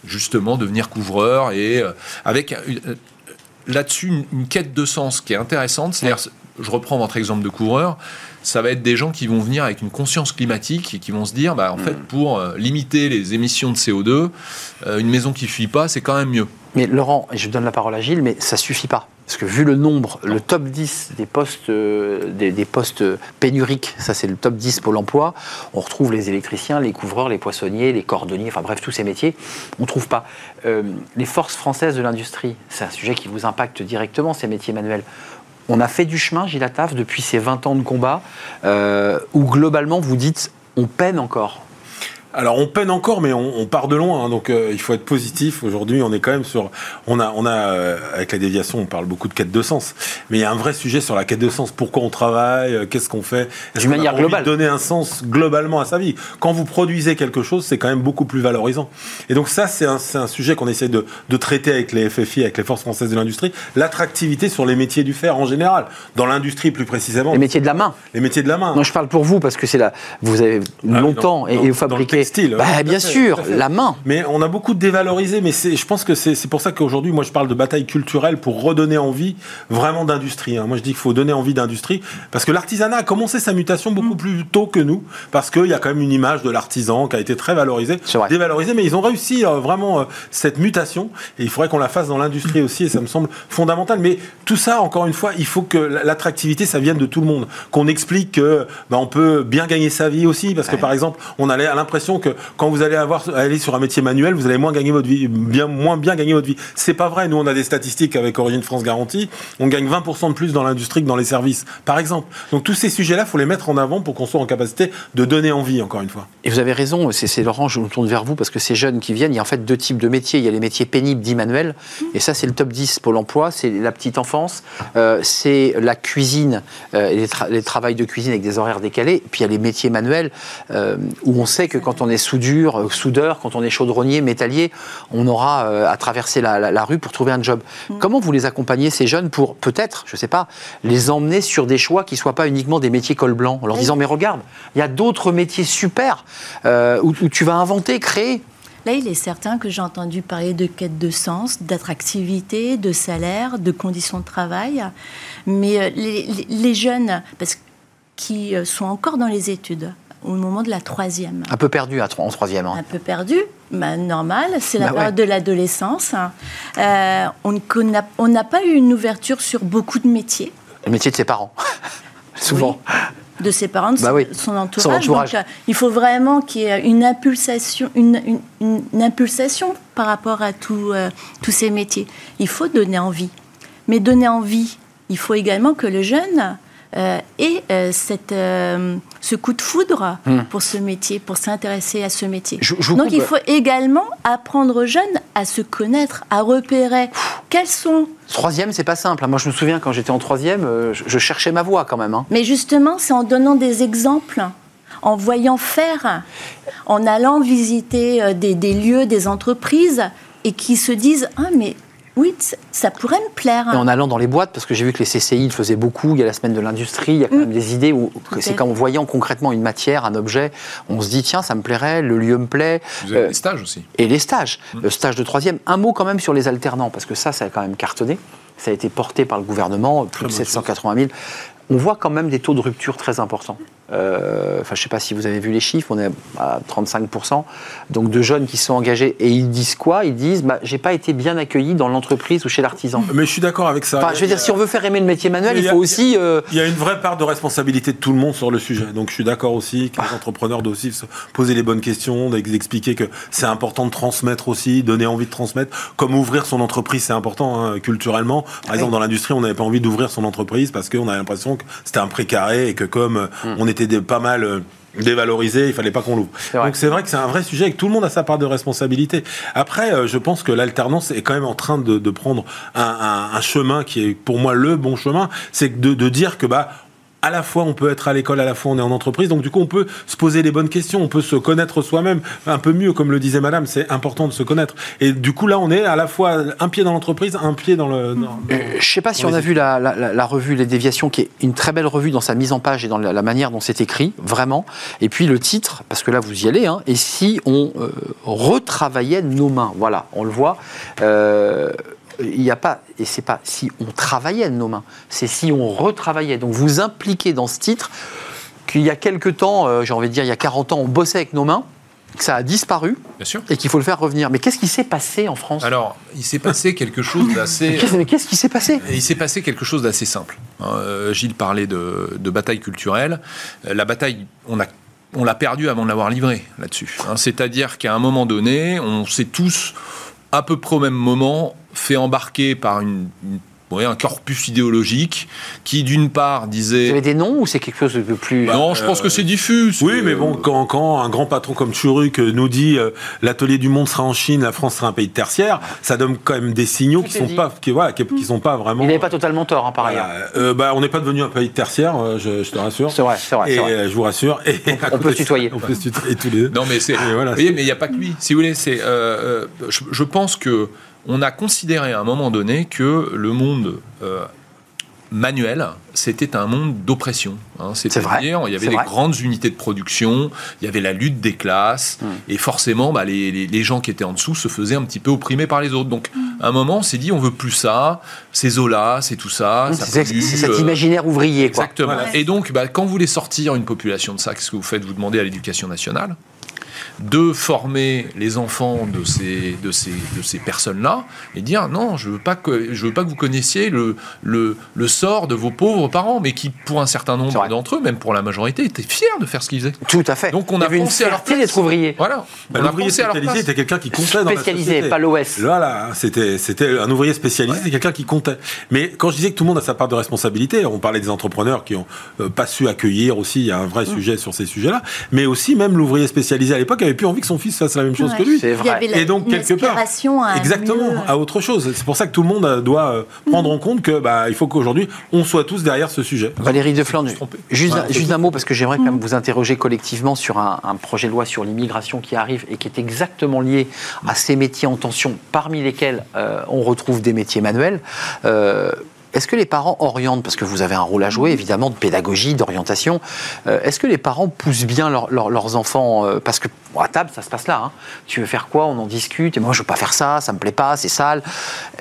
Speaker 6: justement devenir couvreur et avec là-dessus une, une, quête de sens qui est intéressante. C'est-à-dire, je reprends votre exemple de couvreur, ça va être des gens qui vont venir avec une conscience climatique et qui vont se dire, bah, en fait, hmm. pour euh, limiter les émissions de CO2, euh, une maison qui fuit pas, c'est quand même mieux.
Speaker 1: Mais Laurent, et je donne la parole à Gilles, mais ça suffit pas. Parce que vu le nombre, le top 10 des postes, euh, des, postes pénuriques, ça c'est le top 10 pour l'emploi, on retrouve les électriciens, les couvreurs, les poissonniers, les cordonniers, enfin bref, tous ces métiers, on ne trouve pas. les forces françaises de l'industrie, c'est un sujet qui vous impacte directement, ces métiers manuels. On a fait du chemin, Gilles depuis ces 20 ans de combat, euh, où globalement vous dites on peine encore
Speaker 5: alors on peine encore, mais on, part de loin, hein, donc euh, il faut être positif. Aujourd'hui, on est quand même sur, on a, on a euh, avec la déviation, on parle beaucoup de quête de sens, mais il y a un vrai sujet sur la quête de sens. Pourquoi on travaille? Euh, Qu'est-ce qu'on fait?
Speaker 1: D'une manière globale.
Speaker 5: Donner un sens globalement à sa vie? Quand vous produisez quelque chose, c'est quand même beaucoup plus valorisant. Et donc ça, c'est un, un, sujet qu'on essaie de, de, traiter avec les FFI, avec les forces françaises de l'industrie. L'attractivité sur les métiers du fer en général, dans l'industrie plus précisément.
Speaker 1: Les métiers de la main.
Speaker 5: Les métiers de la main.
Speaker 1: Non, je parle pour vous parce que c'est là, vous avez ah longtemps et, vous fabriquez
Speaker 5: style.
Speaker 1: Bah, bien sûr, la main.
Speaker 5: Mais on a beaucoup dévalorisé, mais je pense que c'est pour ça qu'aujourd'hui, moi, je parle de bataille culturelle pour redonner envie vraiment d'industrie. Hein. Moi, je dis qu'il faut donner envie d'industrie parce que l'artisanat a commencé sa mutation beaucoup mm. plus tôt que nous, parce qu'il y a quand même une image de l'artisan qui a été très valorisée, dévalorisée, mais ils ont réussi euh, vraiment euh, cette mutation et il faudrait qu'on la fasse dans l'industrie aussi et ça me semble fondamental. Mais tout ça, encore une fois, il faut que l'attractivité, ça vienne de tout le monde, qu'on explique que bah, on peut bien gagner sa vie aussi, parce que par exemple, on a l'impression que quand vous allez aller sur un métier manuel, vous allez moins gagner votre vie, bien moins bien gagner votre vie. C'est pas vrai. Nous, on a des statistiques avec Origine France Garantie. On gagne 20% de plus dans l'industrie que dans les services, par exemple. Donc tous ces sujets-là, faut les mettre en avant pour qu'on soit en capacité de donner envie, encore une fois.
Speaker 1: Et vous avez raison. C'est Laurent, je me tourne vers vous parce que ces jeunes qui viennent, il y a en fait deux types de métiers. Il y a les métiers pénibles dits manuels, et ça c'est le top 10 pour l'emploi. C'est la petite enfance, euh, c'est la cuisine, euh, les, les travails de cuisine avec des horaires décalés. Puis il y a les métiers manuels euh, où on sait que quand on est soudure euh, soudeur, quand on est chaudronnier, métallier, on aura euh, à traverser la, rue pour trouver un job. Mm. Comment vous les accompagnez, ces jeunes, pour peut-être, je ne sais pas, les emmener sur des choix qui ne soient pas uniquement des métiers col blanc, en leur disant, mais regarde, il y a d'autres métiers super euh, où, tu vas inventer, créer
Speaker 4: Là, il est certain que j'ai entendu parler de quête de sens, d'attractivité, de salaire, de conditions de travail. Mais les, jeunes, parce qui sont encore dans les études, au moment de la troisième.
Speaker 1: Un peu perdu en troisième. Hein.
Speaker 4: Un peu perdu, bah, normal, c'est la bah période de l'adolescence. Euh, on n'a pas eu une ouverture sur beaucoup de métiers.
Speaker 1: Le métier de ses parents, souvent.
Speaker 4: de ses parents, de bah son, entourage. Donc, euh, il faut vraiment qu'il y ait une impulsation, une, impulsation par rapport à euh, tous ces métiers. Il faut donner envie. Mais donner envie, il faut également que le jeune euh, ait euh, cette, euh, ce coup de foudre
Speaker 1: Hmm.
Speaker 4: pour ce métier, pour s'intéresser à ce métier.
Speaker 1: Je- je vous
Speaker 4: Donc
Speaker 1: coupe.
Speaker 4: il faut également apprendre aux jeunes à se connaître, à repérer quels sont.
Speaker 1: Troisième, c'est pas simple. hein. Moi, je me souviens quand j'étais en troisième, je, je cherchais ma voie quand même. hein.
Speaker 4: Mais justement, c'est en donnant des exemples, en voyant faire, en allant visiter des, des lieux, des entreprises, et qui se disent Ah, mais oui, ça pourrait me plaire.
Speaker 1: Et en allant dans les boîtes, parce que j'ai vu que les CCI le faisaient beaucoup, il y a la semaine de l'industrie, il y a quand même des idées où c'est
Speaker 4: fait.
Speaker 1: qu'en voyant concrètement une matière, un objet, on se dit tiens, ça me plairait, le lieu me plaît.
Speaker 6: Vous avez
Speaker 1: Euh,
Speaker 6: des stages aussi.
Speaker 1: et les stages, le stage de troisième. Un mot quand même sur les alternants, parce que ça, ça a quand même cartonné. Ça a été porté par le gouvernement, plus de
Speaker 5: bonne chose.
Speaker 1: 780 000. On voit quand même des taux de rupture très importants. Euh, Enfin, je ne sais pas si vous avez vu les chiffres, on est à 35%. Donc de jeunes qui sont engagés. Et ils disent quoi? Ils disent bah, j'ai pas été bien accueilli dans l'entreprise ou chez l'artisan.
Speaker 5: Mais je suis d'accord avec ça.
Speaker 1: Enfin, je veux dire, si on veut faire aimer le métier manuel, il faut
Speaker 5: a-
Speaker 1: aussi. euh,
Speaker 5: Il y a une vraie part de responsabilité de tout le monde sur le sujet. Donc je suis d'accord aussi que les entrepreneurs doivent aussi se poser les bonnes questions, d'expliquer que c'est important de transmettre aussi, donner envie de transmettre. Comme ouvrir son entreprise, c'est important hein, culturellement. Par exemple, dans l'industrie, on n'avait pas envie d'ouvrir son entreprise parce qu'on avait l'impression que c'était un précaré et que comme euh, on était des- pas mal euh, dévalorisé, il fallait pas qu'on l'ouvre. Donc c'est vrai que c'est un vrai sujet et que tout le monde a sa part de responsabilité. Après, euh, je pense que l'alternance est quand même en train de, de prendre un, un- un chemin qui est pour moi le bon chemin, c'est de, de dire que bah à la fois on peut être à l'école, à la fois on est en entreprise, donc du coup on peut se poser les bonnes questions, on peut se connaître soi-même un peu mieux, comme le disait Madame, c'est important de se connaître. Et du coup là on est à la fois un pied dans l'entreprise, un pied dans le. dans-
Speaker 1: Euh, je sais pas si
Speaker 5: Dans
Speaker 1: on a vu la, la- la- la revue Les Déviations, qui est une très belle revue dans sa mise en page et dans la, la manière dont c'est écrit, vraiment. Et puis le titre, parce que là vous y allez, hein, et si on euh, retravaillait nos mains? Voilà, on le voit. Euh, il n'y a pas, et c'est pas si on travaillait de nos mains, c'est si on retravaillait. Donc vous impliquez dans ce titre qu'il y a quelque temps, euh, j'ai envie de dire il y a 40 ans, on bossait avec nos mains, que ça a disparu
Speaker 6: Bien sûr.
Speaker 1: et qu'il faut le faire revenir. Mais qu'est-ce qui s'est passé en France?
Speaker 6: Alors, il s'est passé quelque chose d'assez.
Speaker 1: Qu'est-ce mais qu'est-ce qui s'est passé?
Speaker 6: Il s'est passé quelque chose d'assez simple. hein. Euh, Gilles parlait de, de bataille culturelle. Euh, La bataille, on a on l'a perdue avant de l'avoir livrée là-dessus. hein. C'est-à-dire qu'à un moment donné, on s'est tous, à peu près au même moment, fait embarquer par une, une- ouais, un corpus idéologique qui, d'une part,
Speaker 1: Vous
Speaker 6: disait...
Speaker 1: avez des noms ou c'est quelque chose de plus...
Speaker 6: non, je pense que c'est diffus.
Speaker 5: Oui, mais bon, quand, quand un grand patron comme Churuk euh, nous dit euh, l'atelier du monde sera en Chine, la France sera un pays de tertiaire, ça donne quand même des signaux qui sont
Speaker 1: dit.
Speaker 5: pas, qui, voilà, qui, qui sont pas vraiment.
Speaker 1: Il n'avait pas totalement tort, hein, par
Speaker 5: Voilà.
Speaker 1: ailleurs.
Speaker 5: Euh, bah, on n'est pas devenu un pays de tertiaire, euh, je, je te rassure.
Speaker 1: C'est vrai, c'est vrai.
Speaker 5: Et
Speaker 1: c'est vrai.
Speaker 5: euh, je vous rassure. Et
Speaker 1: on peut se tutoyer.
Speaker 5: On peut se tutoyer tous les deux.
Speaker 6: Non, mais c'est.
Speaker 5: Voilà,
Speaker 6: vous voyez, mais il n'y a pas que lui. Si vous voulez, c'est. euh, euh, je, je pense que on a considéré à un moment donné que le monde euh, manuel, c'était un monde d'oppression. hein.
Speaker 1: vrai,
Speaker 6: C'est-à-dire, il y avait des
Speaker 1: vrai.
Speaker 6: grandes unités de production, il y avait la lutte des classes,
Speaker 1: Hmm.
Speaker 6: et forcément, bah, les, les- les gens qui étaient en dessous se faisaient un petit peu opprimer par les autres. Donc, à un moment, on s'est dit, on veut plus ça, c'est Zola, c'est tout ça. ça
Speaker 1: C'est cet
Speaker 6: euh,
Speaker 1: imaginaire ouvrier, quoi.
Speaker 6: Exactement.
Speaker 5: Voilà.
Speaker 6: Et donc, bah, quand vous voulez sortir une population de ça, qu'est-ce que vous faites Vous demandez à l'éducation nationale de former les enfants de ces, de ces, de ces personnes-là et dire non, je veux pas que, je veux pas que vous connaissiez le, le, le sort de vos pauvres parents, mais qui, pour un certain nombre d'entre eux, même pour la majorité, étaient fiers de faire ce qu'ils faisaient.
Speaker 1: Tout à fait.
Speaker 6: Donc on a
Speaker 1: avait une
Speaker 6: pensé à leur
Speaker 1: fierté
Speaker 6: place.
Speaker 1: d'être ouvrier.
Speaker 6: Voilà. A
Speaker 5: L'ouvrier spécialisé était quelqu'un qui comptait dans la
Speaker 1: Spécialisé, pas l'OS.
Speaker 5: Voilà, c'était c'était un ouvrier spécialisé, c'est quelqu'un qui comptait. Mais quand je disais que tout le monde a sa part de responsabilité, on parlait des entrepreneurs qui ont euh, pas su accueillir aussi, il y a un vrai
Speaker 1: Mmh.
Speaker 5: sujet sur ces sujets-là, mais aussi même l'ouvrier spécialisé à l'époque avait plus envie que son fils fasse la même chose
Speaker 4: Ouais.
Speaker 5: que lui.
Speaker 1: C'est
Speaker 4: Il y
Speaker 1: vrai.
Speaker 4: avait la-
Speaker 5: Et donc
Speaker 4: une
Speaker 5: quelque part,
Speaker 4: à
Speaker 5: exactement,
Speaker 4: mieux.
Speaker 5: à autre chose. C'est pour ça que tout le monde euh, doit euh, prendre en compte que bah il faut qu'aujourd'hui on soit tous derrière ce sujet.
Speaker 1: Valérie de Flandre, juste,
Speaker 5: Ouais,
Speaker 1: juste un mot parce que j'aimerais quand même vous interroger collectivement sur un, un projet de loi sur l'immigration qui arrive et qui est exactement lié à ces métiers en tension, parmi lesquels euh, on retrouve des métiers manuels. Euh, est-ce que les parents orientent, parce que vous avez un rôle à jouer évidemment de pédagogie, d'orientation, euh, est-ce que les parents poussent bien leur- leur- leurs enfants euh, Parce que bon, à table, ça se passe là. hein. Tu veux faire quoi On en discute. Et moi, je veux pas faire ça, ça me plaît pas, c'est sale.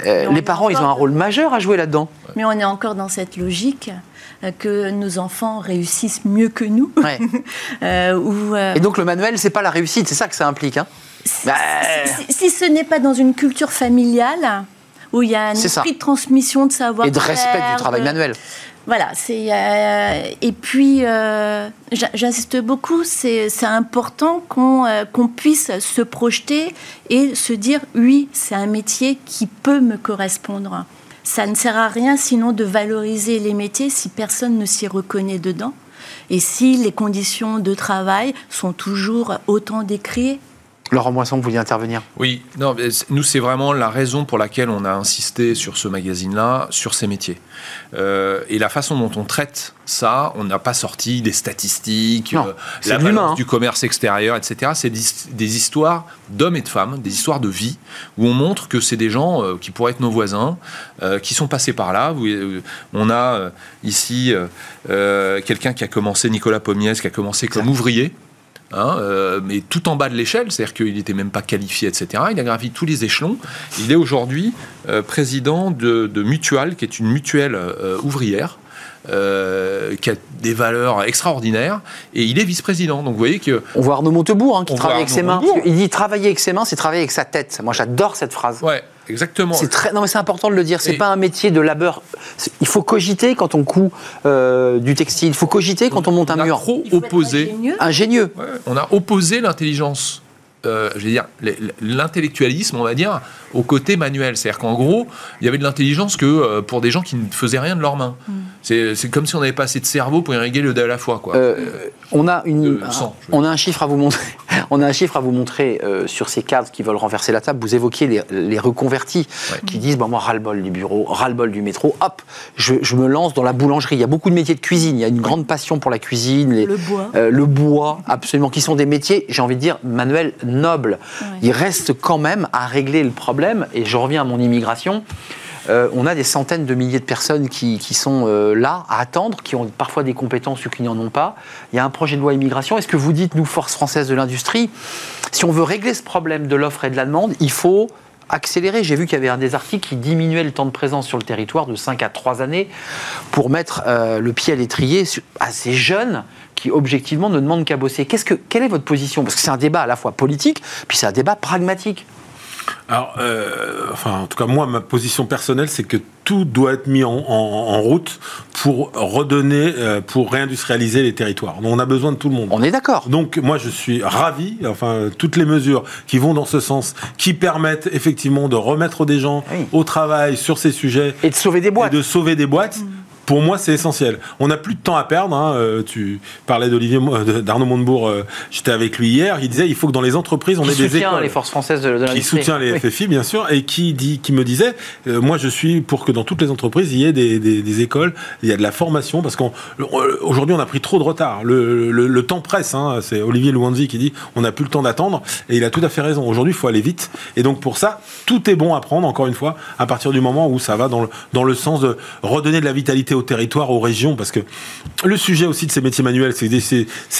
Speaker 1: Euh, les parents, ils ont un rôle majeur à jouer là-dedans.
Speaker 4: Mais on est encore dans cette logique que nos enfants réussissent mieux que nous.
Speaker 1: Ouais.
Speaker 4: Euh, euh,
Speaker 1: Et donc le manuel, c'est pas la réussite, c'est ça que ça implique. Hein
Speaker 4: si,
Speaker 1: Bah,
Speaker 4: si- si ce n'est pas dans une culture familiale, où il y a un
Speaker 1: ça.
Speaker 4: esprit de transmission de savoir
Speaker 1: et de respect du travail manuel.
Speaker 4: Voilà, c'est euh, et puis euh, j'insiste beaucoup, c'est c'est important qu'on euh, qu'on puisse se projeter et se dire oui, c'est un métier qui peut me correspondre. ça ne sert à rien sinon de valoriser les métiers si personne ne s'y reconnaît dedans et si les conditions de travail sont toujours autant décriées
Speaker 1: Laurent Moisson, vous vouliez intervenir?
Speaker 6: Oui, non, nous, c'est vraiment la raison pour laquelle on a insisté sur ce magazine-là, sur ces métiers. Euh, et la façon dont on traite ça, on n'a pas sorti des statistiques,
Speaker 1: Non,
Speaker 6: euh, la balance
Speaker 1: hein.
Speaker 6: du commerce extérieur, etc. C'est des, des histoires d'hommes et de femmes, des histoires de vie, où on montre que c'est des gens euh, qui pourraient être nos voisins, qui sont passés par là. On a ici quelqu'un qui a commencé, Nicolas Pommiès, qui a commencé comme ouvrier. Hein, euh, mais tout en bas de l'échelle, c'est-à-dire qu'il n'était même pas qualifié, etc. Il a gravi tous les échelons. Il est aujourd'hui euh, président de, Mutual, qui est une mutuelle euh, ouvrière. Euh, qui a des valeurs extraordinaires et il est vice-président. Donc vous voyez que
Speaker 1: On voit Arnaud Montebourg hein, qui travaille avec ses mains. Il dit travailler avec ses mains, c'est travailler avec sa tête. Moi, j'adore cette phrase.
Speaker 6: ouais, exactement.
Speaker 1: C'est très, non mais c'est important de le dire. C'est
Speaker 6: Et-
Speaker 1: pas un métier de labeur. Il faut cogiter quand on coud euh, du textile. Il faut cogiter quand on monte un
Speaker 6: on a
Speaker 1: mur.
Speaker 6: trop opposé.
Speaker 4: ingénieux.
Speaker 1: Ingénieux.
Speaker 6: Ouais, on a opposé l'intelligence, euh, je veux dire, l'intellectualisme, on va dire, au côté manuel. C'est-à-dire qu'en gros, il y avait de l'intelligence que euh, pour des gens qui ne faisaient rien de leurs mains. C'est c'est comme si on n'avait pas assez de cerveau pour irriguer le deux à la fois. Quoi.
Speaker 1: Euh, on a une,
Speaker 6: sang,
Speaker 1: on a un chiffre à vous montrer. On a un chiffre à vous montrer euh, sur ces cadres qui veulent renverser la table. Vous évoquiez les, les reconvertis
Speaker 6: Ouais.
Speaker 1: qui disent bon, moi ras-le-bol du bureau, ras-le-bol du métro. Hop, je, je me lance dans la boulangerie. Il y a beaucoup de métiers de cuisine. Il y a une grande passion pour la cuisine. les-
Speaker 4: Le bois.
Speaker 1: euh, le bois, absolument, qui sont des métiers, j'ai envie de dire, manuels
Speaker 4: Ouais.
Speaker 1: Il reste quand même à régler le problème, et je reviens à mon immigration. Euh, on a des centaines de milliers de personnes qui, qui sont euh, là à attendre, qui ont parfois des compétences ou qui n'en ont pas. Il y a un projet de loi immigration. Est-ce que vous dites, nous, Force française de l'industrie, si on veut régler ce problème de l'offre et de la demande, il faut accélérer J'ai vu qu'il y avait un des articles qui diminuait le temps de présence sur le territoire de 5 à 3 années pour mettre euh, le pied à l'étrier à ces jeunes qui objectivement ne demandent qu'à bosser. Qu'est-ce que, quelle est votre position? Parce que c'est un débat à la fois politique, puis c'est un débat pragmatique.
Speaker 5: Alors, euh, enfin, en tout cas, moi, ma position personnelle, c'est que tout doit être mis en, en- en route pour redonner, euh, pour réindustrialiser les territoires. Donc, on a besoin de tout le monde.
Speaker 1: On est d'accord.
Speaker 5: Donc moi je suis ravi, enfin toutes les mesures qui vont dans ce sens, qui permettent effectivement de remettre des gens
Speaker 1: Oui.
Speaker 5: au travail sur ces sujets
Speaker 1: Et de sauver des boîtes.
Speaker 5: et de sauver des boîtes. Pour moi, c'est essentiel. On n'a plus de temps à perdre. hein. Euh, Tu parlais d'Olivier d'Arnaud Montebourg. euh, J'étais avec lui hier. Il disait il faut que dans les entreprises, on
Speaker 1: Qui
Speaker 5: ait des
Speaker 1: soutient
Speaker 5: écoles
Speaker 1: les forces françaises de, de
Speaker 5: qui soutient les
Speaker 1: Oui.
Speaker 5: FFI, bien sûr, et qui, dit, qui me disait, euh, moi je suis pour que dans toutes les entreprises, il y ait des, des- des écoles, il y a de la formation, parce qu'aujourd'hui on a pris trop de retard. Le, le- le temps presse, hein. c'est Olivier Louanzi qui dit, on n'a plus le temps d'attendre, et il a tout à fait raison. Aujourd'hui, il faut aller vite, et donc pour ça, tout est bon à prendre, encore une fois, à partir du moment où ça va dans le, dans le sens de redonner de la vitalité au territoire, aux régions, parce que le sujet aussi de ces métiers manuels, c'est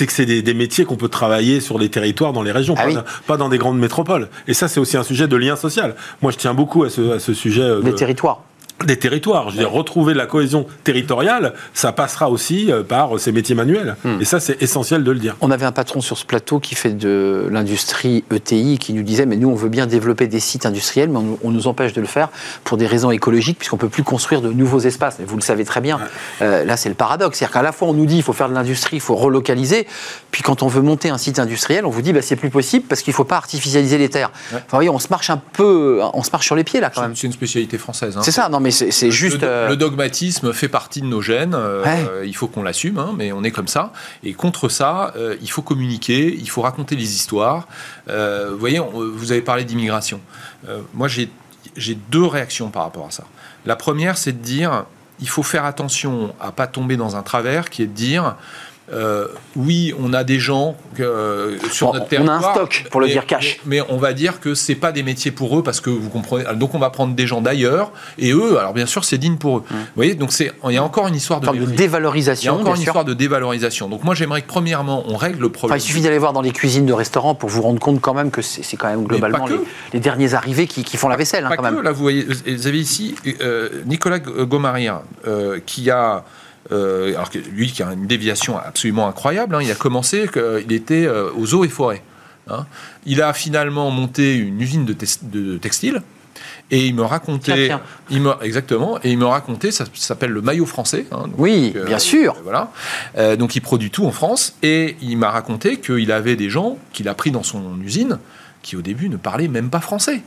Speaker 5: que c'est des, des métiers qu'on peut travailler sur les territoires, dans les régions,
Speaker 1: Ah
Speaker 5: pas,
Speaker 1: oui.
Speaker 5: dans- pas dans des grandes métropoles. Et ça, c'est aussi un sujet de lien social. Moi, je tiens beaucoup à ce, à ce sujet euh,
Speaker 1: Des
Speaker 5: de-
Speaker 1: territoires.
Speaker 5: Des territoires. Je veux dire, retrouver la cohésion territoriale, ça passera aussi euh, par ces métiers manuels.
Speaker 1: Hmm.
Speaker 5: Et ça, c'est essentiel de le dire.
Speaker 1: On avait un patron sur ce plateau qui fait de l'industrie ETI qui nous disait mais nous on veut bien développer des sites industriels mais on, nous- on nous empêche de le faire pour des raisons écologiques puisqu'on peut plus construire de nouveaux espaces. Et vous le savez très bien. Euh, là c'est le paradoxe, c'est-à-dire qu'à la fois on nous dit il faut faire de l'industrie, il faut relocaliser, puis quand on veut monter un site industriel on vous dit bah, c'est plus possible parce qu'il faut pas artificialiser les terres.
Speaker 6: Ouais.
Speaker 1: Enfin, vous voyez on se marche un peu, on se marche sur les pieds là quand même.
Speaker 6: C'est une spécialité française. hein.
Speaker 1: C'est ça, non mais c'est juste.
Speaker 6: Le,
Speaker 1: euh,
Speaker 6: le dogmatisme fait partie de nos gènes. euh,
Speaker 1: Ouais.
Speaker 6: euh, il faut qu'on l'assume, hein, mais on est comme ça. Et contre ça, il faut communiquer, il faut raconter les histoires. Vous voyez, on- vous avez parlé d'immigration. Moi, j'ai j'ai deux réactions par rapport à ça. La première, c'est de dire il faut faire attention à pas tomber dans un travers qui est de dire euh, oui, on a des gens euh, sur
Speaker 1: Bon,
Speaker 6: notre
Speaker 1: on a
Speaker 6: territoire.
Speaker 1: un stock, pour le
Speaker 6: mais-
Speaker 1: dire cash.
Speaker 6: Mais, mais on va dire que c'est pas des métiers pour eux parce que vous comprenez. Donc on va prendre des gens d'ailleurs et eux, alors bien sûr, c'est digne pour eux. Vous voyez, donc c'est il y a encore une histoire de,
Speaker 1: de
Speaker 6: mépris. Il y a
Speaker 1: dévalorisation,
Speaker 6: encore une
Speaker 1: sûr.
Speaker 6: histoire de dévalorisation. Donc moi, j'aimerais que premièrement, on règle le
Speaker 1: Enfin,
Speaker 6: problème.
Speaker 1: il suffit d'aller voir dans les cuisines de restaurants pour vous rendre compte quand même que c'est quand même globalement les, les derniers arrivés qui, qui font la vaisselle hein,
Speaker 6: Pas
Speaker 1: quand
Speaker 6: que,
Speaker 1: même.
Speaker 6: là, vous voyez, vous avez ici euh, Nicolas Gomaria, qui a, euh, alors que lui qui a une déviation absolument incroyable, hein, il a commencé, que- il était euh, aux eaux et forêts. hein. Il a finalement monté une usine de, textile. Et il me racontait, il me, exactement, et il me racontait, ça s'appelle le maillot français. hein, donc,
Speaker 1: Oui,
Speaker 6: euh,
Speaker 1: bien sûr.
Speaker 6: voilà. Euh, donc il produit tout en France et il m'a raconté qu'il avait des gens qu'il a pris dans son usine qui au début ne parlaient même pas français,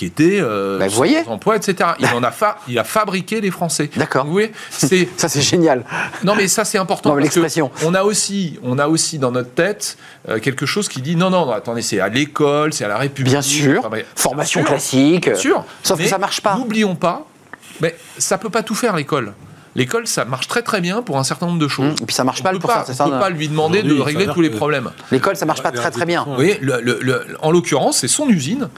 Speaker 6: qui étaient
Speaker 1: euh, bah, vous voyez.
Speaker 6: emplois, etc. Il en a fa il a fabriqué les Français.
Speaker 1: D'accord.
Speaker 6: Vous voyez, c'est
Speaker 1: ça c'est génial.
Speaker 6: Non mais ça c'est important.
Speaker 1: L'expression.
Speaker 6: On a aussi, on a aussi dans notre tête euh, quelque chose qui dit non non, attendez c'est à l'école, c'est à la République.
Speaker 1: Bien sûr. Formation classique.
Speaker 6: Bien sûr.
Speaker 1: Sauf que ça marche pas.
Speaker 6: N'oublions pas, mais ça peut pas tout faire l'école. L'école, ça marche très très bien pour un certain nombre de choses.
Speaker 1: Mmh. et puis ça marche mal pour ça.
Speaker 6: On ne peut pas lui demander de régler tous les problèmes.
Speaker 1: L'école, ça marche pas très très bien.
Speaker 6: Oui, en l'occurrence, c'est son usine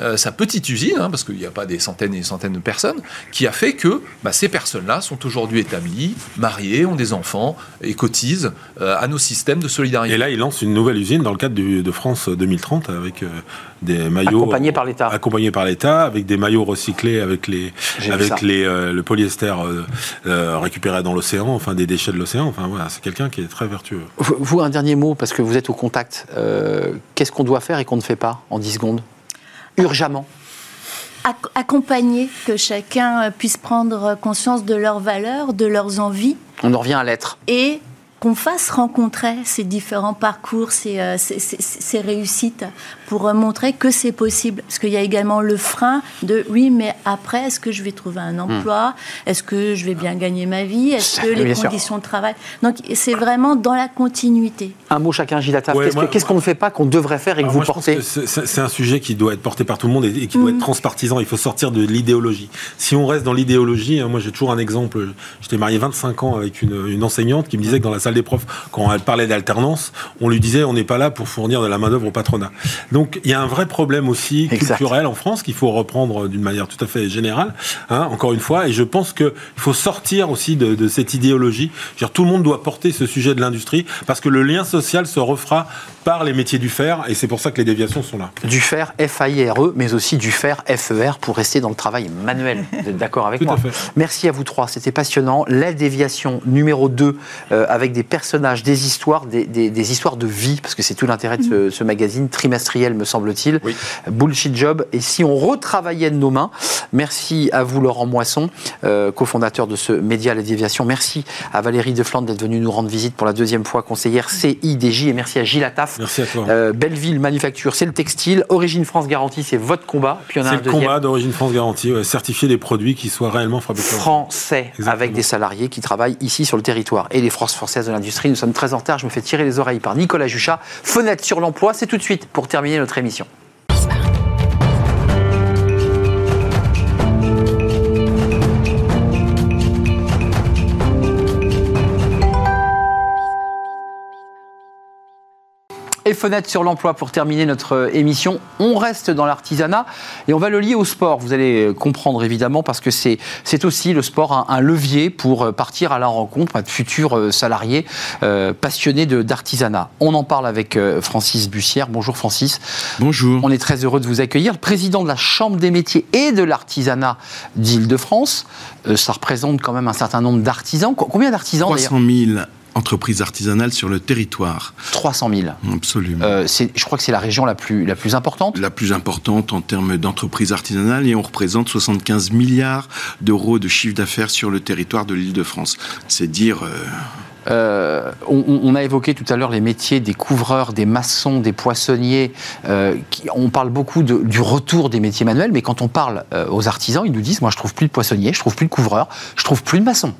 Speaker 6: euh, sa petite usine, hein, parce qu'il n'y a pas des centaines et des centaines de personnes, qui a fait que bah, ces personnes-là sont aujourd'hui établies, mariées, ont des enfants et cotisent euh, à nos systèmes de solidarité.
Speaker 5: Et là, il lance une nouvelle usine dans le cadre de France 2030 avec euh, des maillots
Speaker 1: accompagnés par l'État,
Speaker 5: accompagnés par l'État, avec des maillots recyclés avec les avec les le polyester récupéré dans l'océan, enfin des déchets de l'océan. Enfin voilà, c'est quelqu'un qui est très vertueux.
Speaker 1: Vous, un dernier mot parce que vous êtes au contact. Qu'est-ce qu'on doit faire et qu'on ne fait pas en 10 secondes? Urgemment
Speaker 4: accompagner, que chacun puisse prendre conscience de leurs valeurs, de leurs envies.
Speaker 1: On en revient à l'être.
Speaker 4: Et qu'on fasse rencontrer ces différents parcours, ces, euh, ces, réussites, pour euh, montrer que c'est possible. Parce qu'il y a également le frein de oui, mais après, est-ce que je vais trouver un emploi? Est-ce que je vais bien gagner ma vie? Est-ce que les conditions de travail? Donc c'est vraiment dans la continuité.
Speaker 1: Un mot chacun, Gilles Qu'est-ce qu'on ne fait pas qu'on devrait faire et que vous portez?
Speaker 5: C'est un sujet qui doit être porté par tout le monde et, qui doit être mm. transpartisan. Il faut sortir de l'idéologie. Si on reste dans l'idéologie, hein, moi j'ai toujours un exemple. J'étais marié 25 ans avec une, une enseignante qui me disait que dans la salle des profs, quand elle parlait d'alternance, on lui disait on n'est pas là pour fournir de la main-d'œuvre au patronat. Donc il y a un vrai problème aussi culturel en France qu'il faut reprendre d'une manière tout à fait générale, hein, encore une fois. Et je pense qu'il faut sortir aussi de, cette idéologie. Dire, tout le monde doit porter ce sujet de l'industrie parce que le lien social se refera par les métiers du fer et c'est pour ça que les déviations sont là.
Speaker 1: Du fer F-A-I-R-E, mais aussi du fer F-E-R pour rester dans le travail manuel. Vous êtes d'accord avec moi Merci à vous trois, c'était passionnant. La déviation numéro 2 euh, avec des personnages, des histoires, des, histoires de vie, parce que c'est tout l'intérêt de ce, magazine trimestriel, me semble-t-il. Bullshit Job. Et si on retravaillait de nos mains, merci à vous, Laurent Moisson, euh, cofondateur de ce média La Déviation. Merci à Valérie Deflande d'être venue nous rendre visite pour la deuxième fois, conseillère CIDJ. Et merci à Gilles Attaf
Speaker 5: Merci à toi.
Speaker 1: Euh, Belleville Manufacture, c'est le textile. Origine France Garantie, c'est votre combat.
Speaker 5: Puis on a C'est le combat d'Origine France Garantie, certifier des produits qui soient réellement fabriqués
Speaker 1: français, avec des salariés qui travaillent ici sur le territoire. Et les forces françaises de l'industrie, nous sommes très en retard. Je me fais tirer les oreilles par Nicolas Juchat. Fenêtre sur l'emploi, c'est tout de suite pour terminer notre émission. Et fenêtre sur l'emploi pour terminer notre euh, émission. On reste dans l'artisanat et on va le lier au sport. Vous allez euh, comprendre évidemment parce que c'est aussi le sport un, levier pour euh, partir à la rencontre de futurs salariés passionnés d'artisanat. On en parle avec Francis Bussière. Bonjour Francis.
Speaker 7: Bonjour.
Speaker 1: On est très heureux de vous accueillir. Président de la Chambre des métiers et de l'artisanat d'Île-de-France. ça représente quand même un certain nombre d'artisans. Combien d'artisans
Speaker 7: 300 000 entreprises artisanales sur le territoire.
Speaker 1: 300 000
Speaker 7: Absolument. Euh,
Speaker 1: je crois que c'est la région la plus, la plus importante
Speaker 7: La plus importante en termes d'entreprises artisanales et on représente 75 milliards d'euros de chiffre d'affaires sur le territoire de l'île de France. C'est dire... Euh,
Speaker 1: euh, on, a évoqué tout à l'heure les métiers des couvreurs, des maçons, des poissonniers. on parle beaucoup du retour des métiers manuels, mais quand on parle aux artisans, ils nous disent moi je trouve plus de poissonniers, je trouve plus de couvreurs, je trouve plus de maçons.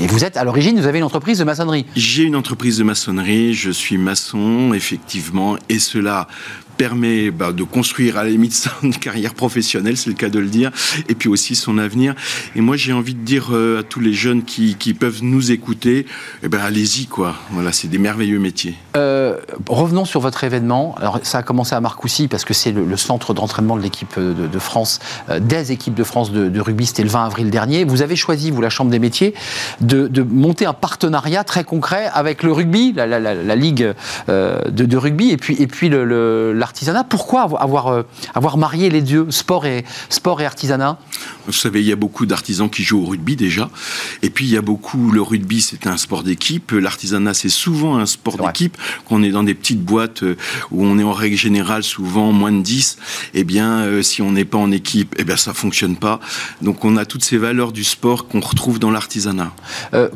Speaker 1: Et vous êtes à l'origine, vous avez une entreprise de maçonnerie.
Speaker 7: J'ai une entreprise de maçonnerie, je suis maçon, effectivement, et cela permet bah, de construire à la limite son carrière professionnelle, c'est le cas de le dire, et puis aussi son avenir. Et moi, j'ai envie de dire euh, à tous les jeunes qui, peuvent nous écouter, eh ben, allez-y, quoi. Voilà, c'est des merveilleux métiers.
Speaker 1: Euh, revenons sur votre événement. Alors, ça a commencé à Marcoussis parce que c'est le, centre d'entraînement de l'équipe de, France, euh, des équipes de France de, rugby. C'était le 20 avril dernier. Vous avez choisi, vous, la Chambre des métiers, de, monter un partenariat très concret avec le rugby, la, la, ligue de, rugby, et puis, et puis le, l'artisanat. Pourquoi avoir, euh, avoir marié les deux, sport et, sport et artisanat?
Speaker 7: Vous savez, il y a beaucoup d'artisans qui jouent au rugby déjà. Et puis, il y a beaucoup, le rugby, c'est un sport d'équipe. L'artisanat, c'est souvent un sport d'équipe. Qu'on est dans des petites boîtes euh, où on est en règle générale souvent moins de 10, eh bien, euh, si on n'est pas en équipe, eh bien, ça fonctionne pas. Donc, on a toutes ces valeurs du sport qu'on retrouve dans l'artisanat.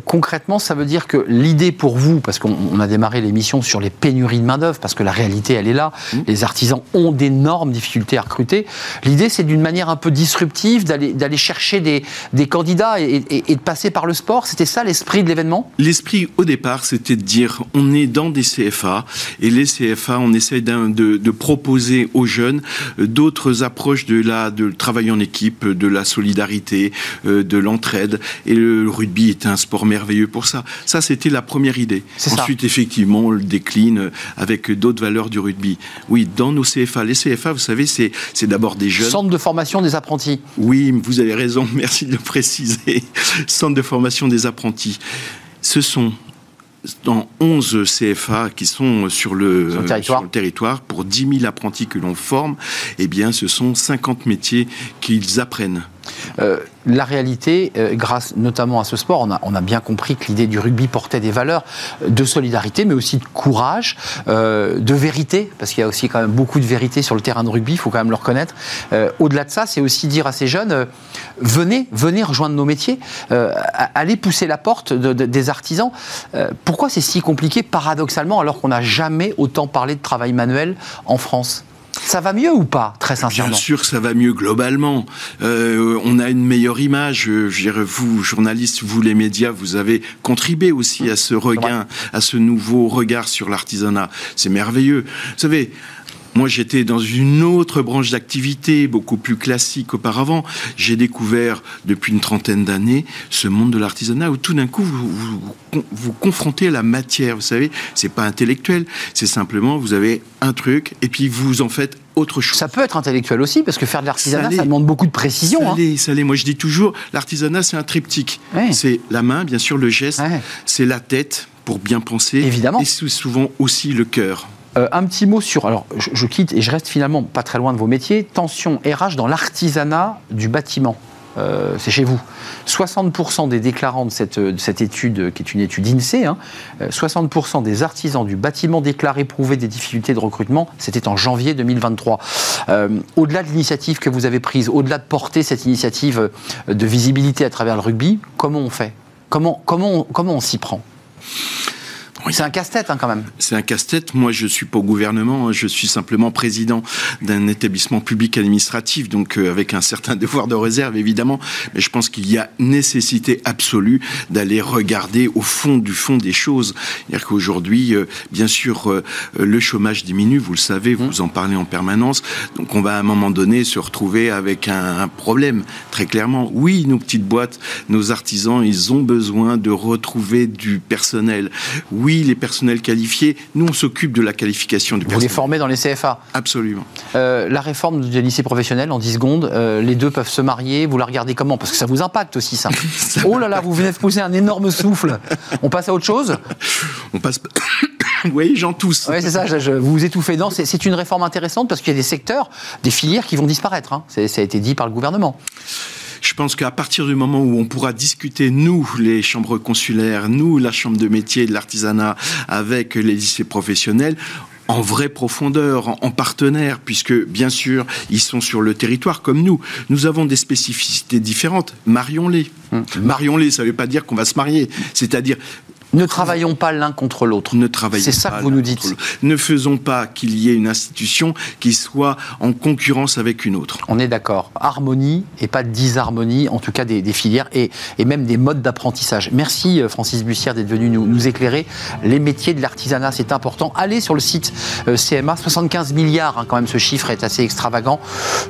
Speaker 1: concrètement, ça veut dire que l'idée pour vous, parce qu'on a démarré l'émission sur les pénuries de main-d'œuvre, parce que la réalité, elle est là. Mmh les artisans ont d'énormes difficultés à recruter. L'idée, c'est d'une manière un peu disruptive d'aller chercher des, candidats et, de passer par le sport. C'était ça l'esprit de l'événement?
Speaker 7: L'esprit au départ, c'était de dire on est dans des CFA et les CFA, on essaie de, de, proposer aux jeunes euh, d'autres approches de la de travail en équipe, de la solidarité, euh, de l'entraide. Et le rugby est un sport merveilleux pour ça. Ça, c'était la première idée. Ensuite, effectivement, on le décline avec d'autres valeurs du rugby. Oui, dans nos CFA, les CFA, vous savez, c'est d'abord des jeunes.
Speaker 1: Centre de formation des apprentis.
Speaker 7: Oui, vous avez raison. Merci de le préciser. Centre de formation des apprentis. Ce sont dans 11 CFA qui sont sur le, territoire. pour 10 000 apprentis que l'on forme, eh bien, ce sont 50 métiers qu'ils apprennent.
Speaker 1: Euh, la réalité, euh, grâce notamment à ce sport, on a, bien compris que l'idée du rugby portait des valeurs de solidarité, mais aussi de courage, euh, de vérité, parce qu'il y a aussi quand même beaucoup de vérité sur le terrain de rugby, il faut quand même le reconnaître. Au-delà de ça, c'est aussi dire à ces jeunes, venez, venez rejoindre nos métiers, allez pousser la porte des artisans. pourquoi c'est si compliqué, paradoxalement, alors qu'on n'a jamais autant parlé de travail manuel en France? Ça va mieux ou pas, très sincèrement
Speaker 7: Bien sûr ça va mieux globalement. Euh, on a une meilleure image. Je dirais, vous, journalistes, vous, les médias, vous avez contribué aussi à ce regain, à ce nouveau regard sur l'artisanat. C'est merveilleux. Vous savez, moi, j'étais dans une autre branche d'activité, beaucoup plus classique auparavant. J'ai découvert, depuis une trentaine d'années, ce monde de l'artisanat où tout d'un coup, vous, vous, confrontez à la matière. Vous savez, c'est pas intellectuel, c'est simplement, vous avez un truc et puis vous en faites autre chose.
Speaker 1: Ça peut être intellectuel aussi, parce que faire de l'artisanat, ça, demande beaucoup de précision.
Speaker 7: Ça hein. ça Moi, je dis toujours, l'artisanat, c'est un triptyque. C'est la main, bien sûr, le geste, c'est la tête pour bien penser.
Speaker 1: Évidemment.
Speaker 7: Et souvent aussi le cœur.
Speaker 1: Euh, un petit mot sur. Alors, je, quitte et je reste finalement pas très loin de vos métiers. Tension RH dans l'artisanat du bâtiment. Euh, c'est chez vous. 60% des déclarants de cette, étude, qui est une étude INSEE, 60% hein, euh, des artisans du bâtiment déclarés éprouver des difficultés de recrutement, c'était en janvier 2023. au-delà de l'initiative que vous avez prise, au-delà de porter cette initiative de visibilité à travers le rugby, comment on fait? Comment, comment, comment on s'y prend? C'est un casse-tête hein, quand même.
Speaker 7: C'est un casse-tête. Moi, je suis pas au gouvernement. Hein. Je suis simplement président d'un établissement public administratif, donc euh, avec un certain devoir de réserve évidemment. Mais je pense qu'il y a nécessité absolue d'aller regarder au fond du fond des choses. C'est-à-dire qu'aujourd'hui, euh, bien sûr, euh, le chômage diminue. Vous le savez, vous mmh. en parlez en permanence. Donc, on va à un moment donné se retrouver avec un, un problème très clairement. Oui, nos petites boîtes, nos artisans, ils ont besoin de retrouver du personnel. Oui les personnels qualifiés. Nous, on s'occupe de la qualification du personnel.
Speaker 1: Vous les formez dans les CFA
Speaker 7: Absolument.
Speaker 1: Euh, la réforme du lycée professionnel, en 10 secondes, euh, les deux peuvent se marier. Vous la regardez comment? Parce que ça vous impacte aussi, ça. oh là là, vous venez de pousser un énorme souffle. On passe à autre chose?
Speaker 7: On passe. oui, j'en tousse.
Speaker 1: Oui, c'est ça, je, vous vous étouffez. Non, c'est une réforme intéressante parce qu'il y a des secteurs, des filières qui vont disparaître. Hein. Ça a été dit par le gouvernement.
Speaker 7: Je pense qu'à partir du moment où on pourra discuter, nous, les chambres consulaires, nous, la chambre de métier de l'artisanat, avec les lycées professionnels, en vraie profondeur, en, partenaire, puisque bien sûr, ils sont sur le territoire comme nous. Nous avons des spécificités différentes. Marions-les. Hum. Marions-les, ça ne veut pas dire qu'on va se marier. C'est-à-dire,
Speaker 1: ne travaillons pas l'un contre l'autre.
Speaker 7: Ne travaillons
Speaker 1: C'est ça que vous nous dites.
Speaker 7: Ne faisons pas qu'il y ait une institution qui soit en concurrence avec une autre.
Speaker 1: On est d'accord. Harmonie et pas disharmonie, en tout cas des, filières et, même des modes d'apprentissage. Merci euh, Francis Bussière d'être venu nous, éclairer. Les métiers de l'artisanat, c'est important. Allez sur le site euh, CMA, 75 milliards, hein, quand même ce chiffre est assez extravagant.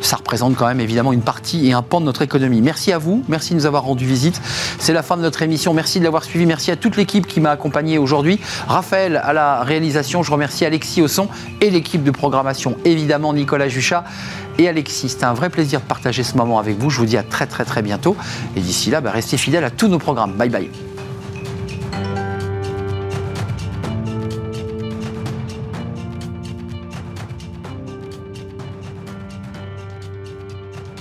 Speaker 1: Ça représente quand même évidemment une partie et un pan de notre économie. Merci à vous, merci de nous avoir rendu visite. C'est la fin de notre émission. Merci de l'avoir suivi. Merci à toute l'équipe qui m'a accompagné aujourd'hui. Raphaël à la réalisation, je remercie Alexis au son et l'équipe de programmation, évidemment Nicolas Juchat et Alexis. C'était un vrai plaisir de partager ce moment avec vous. Je vous dis à très très très bientôt. Et d'ici là, bah, restez fidèles à tous nos programmes. Bye bye.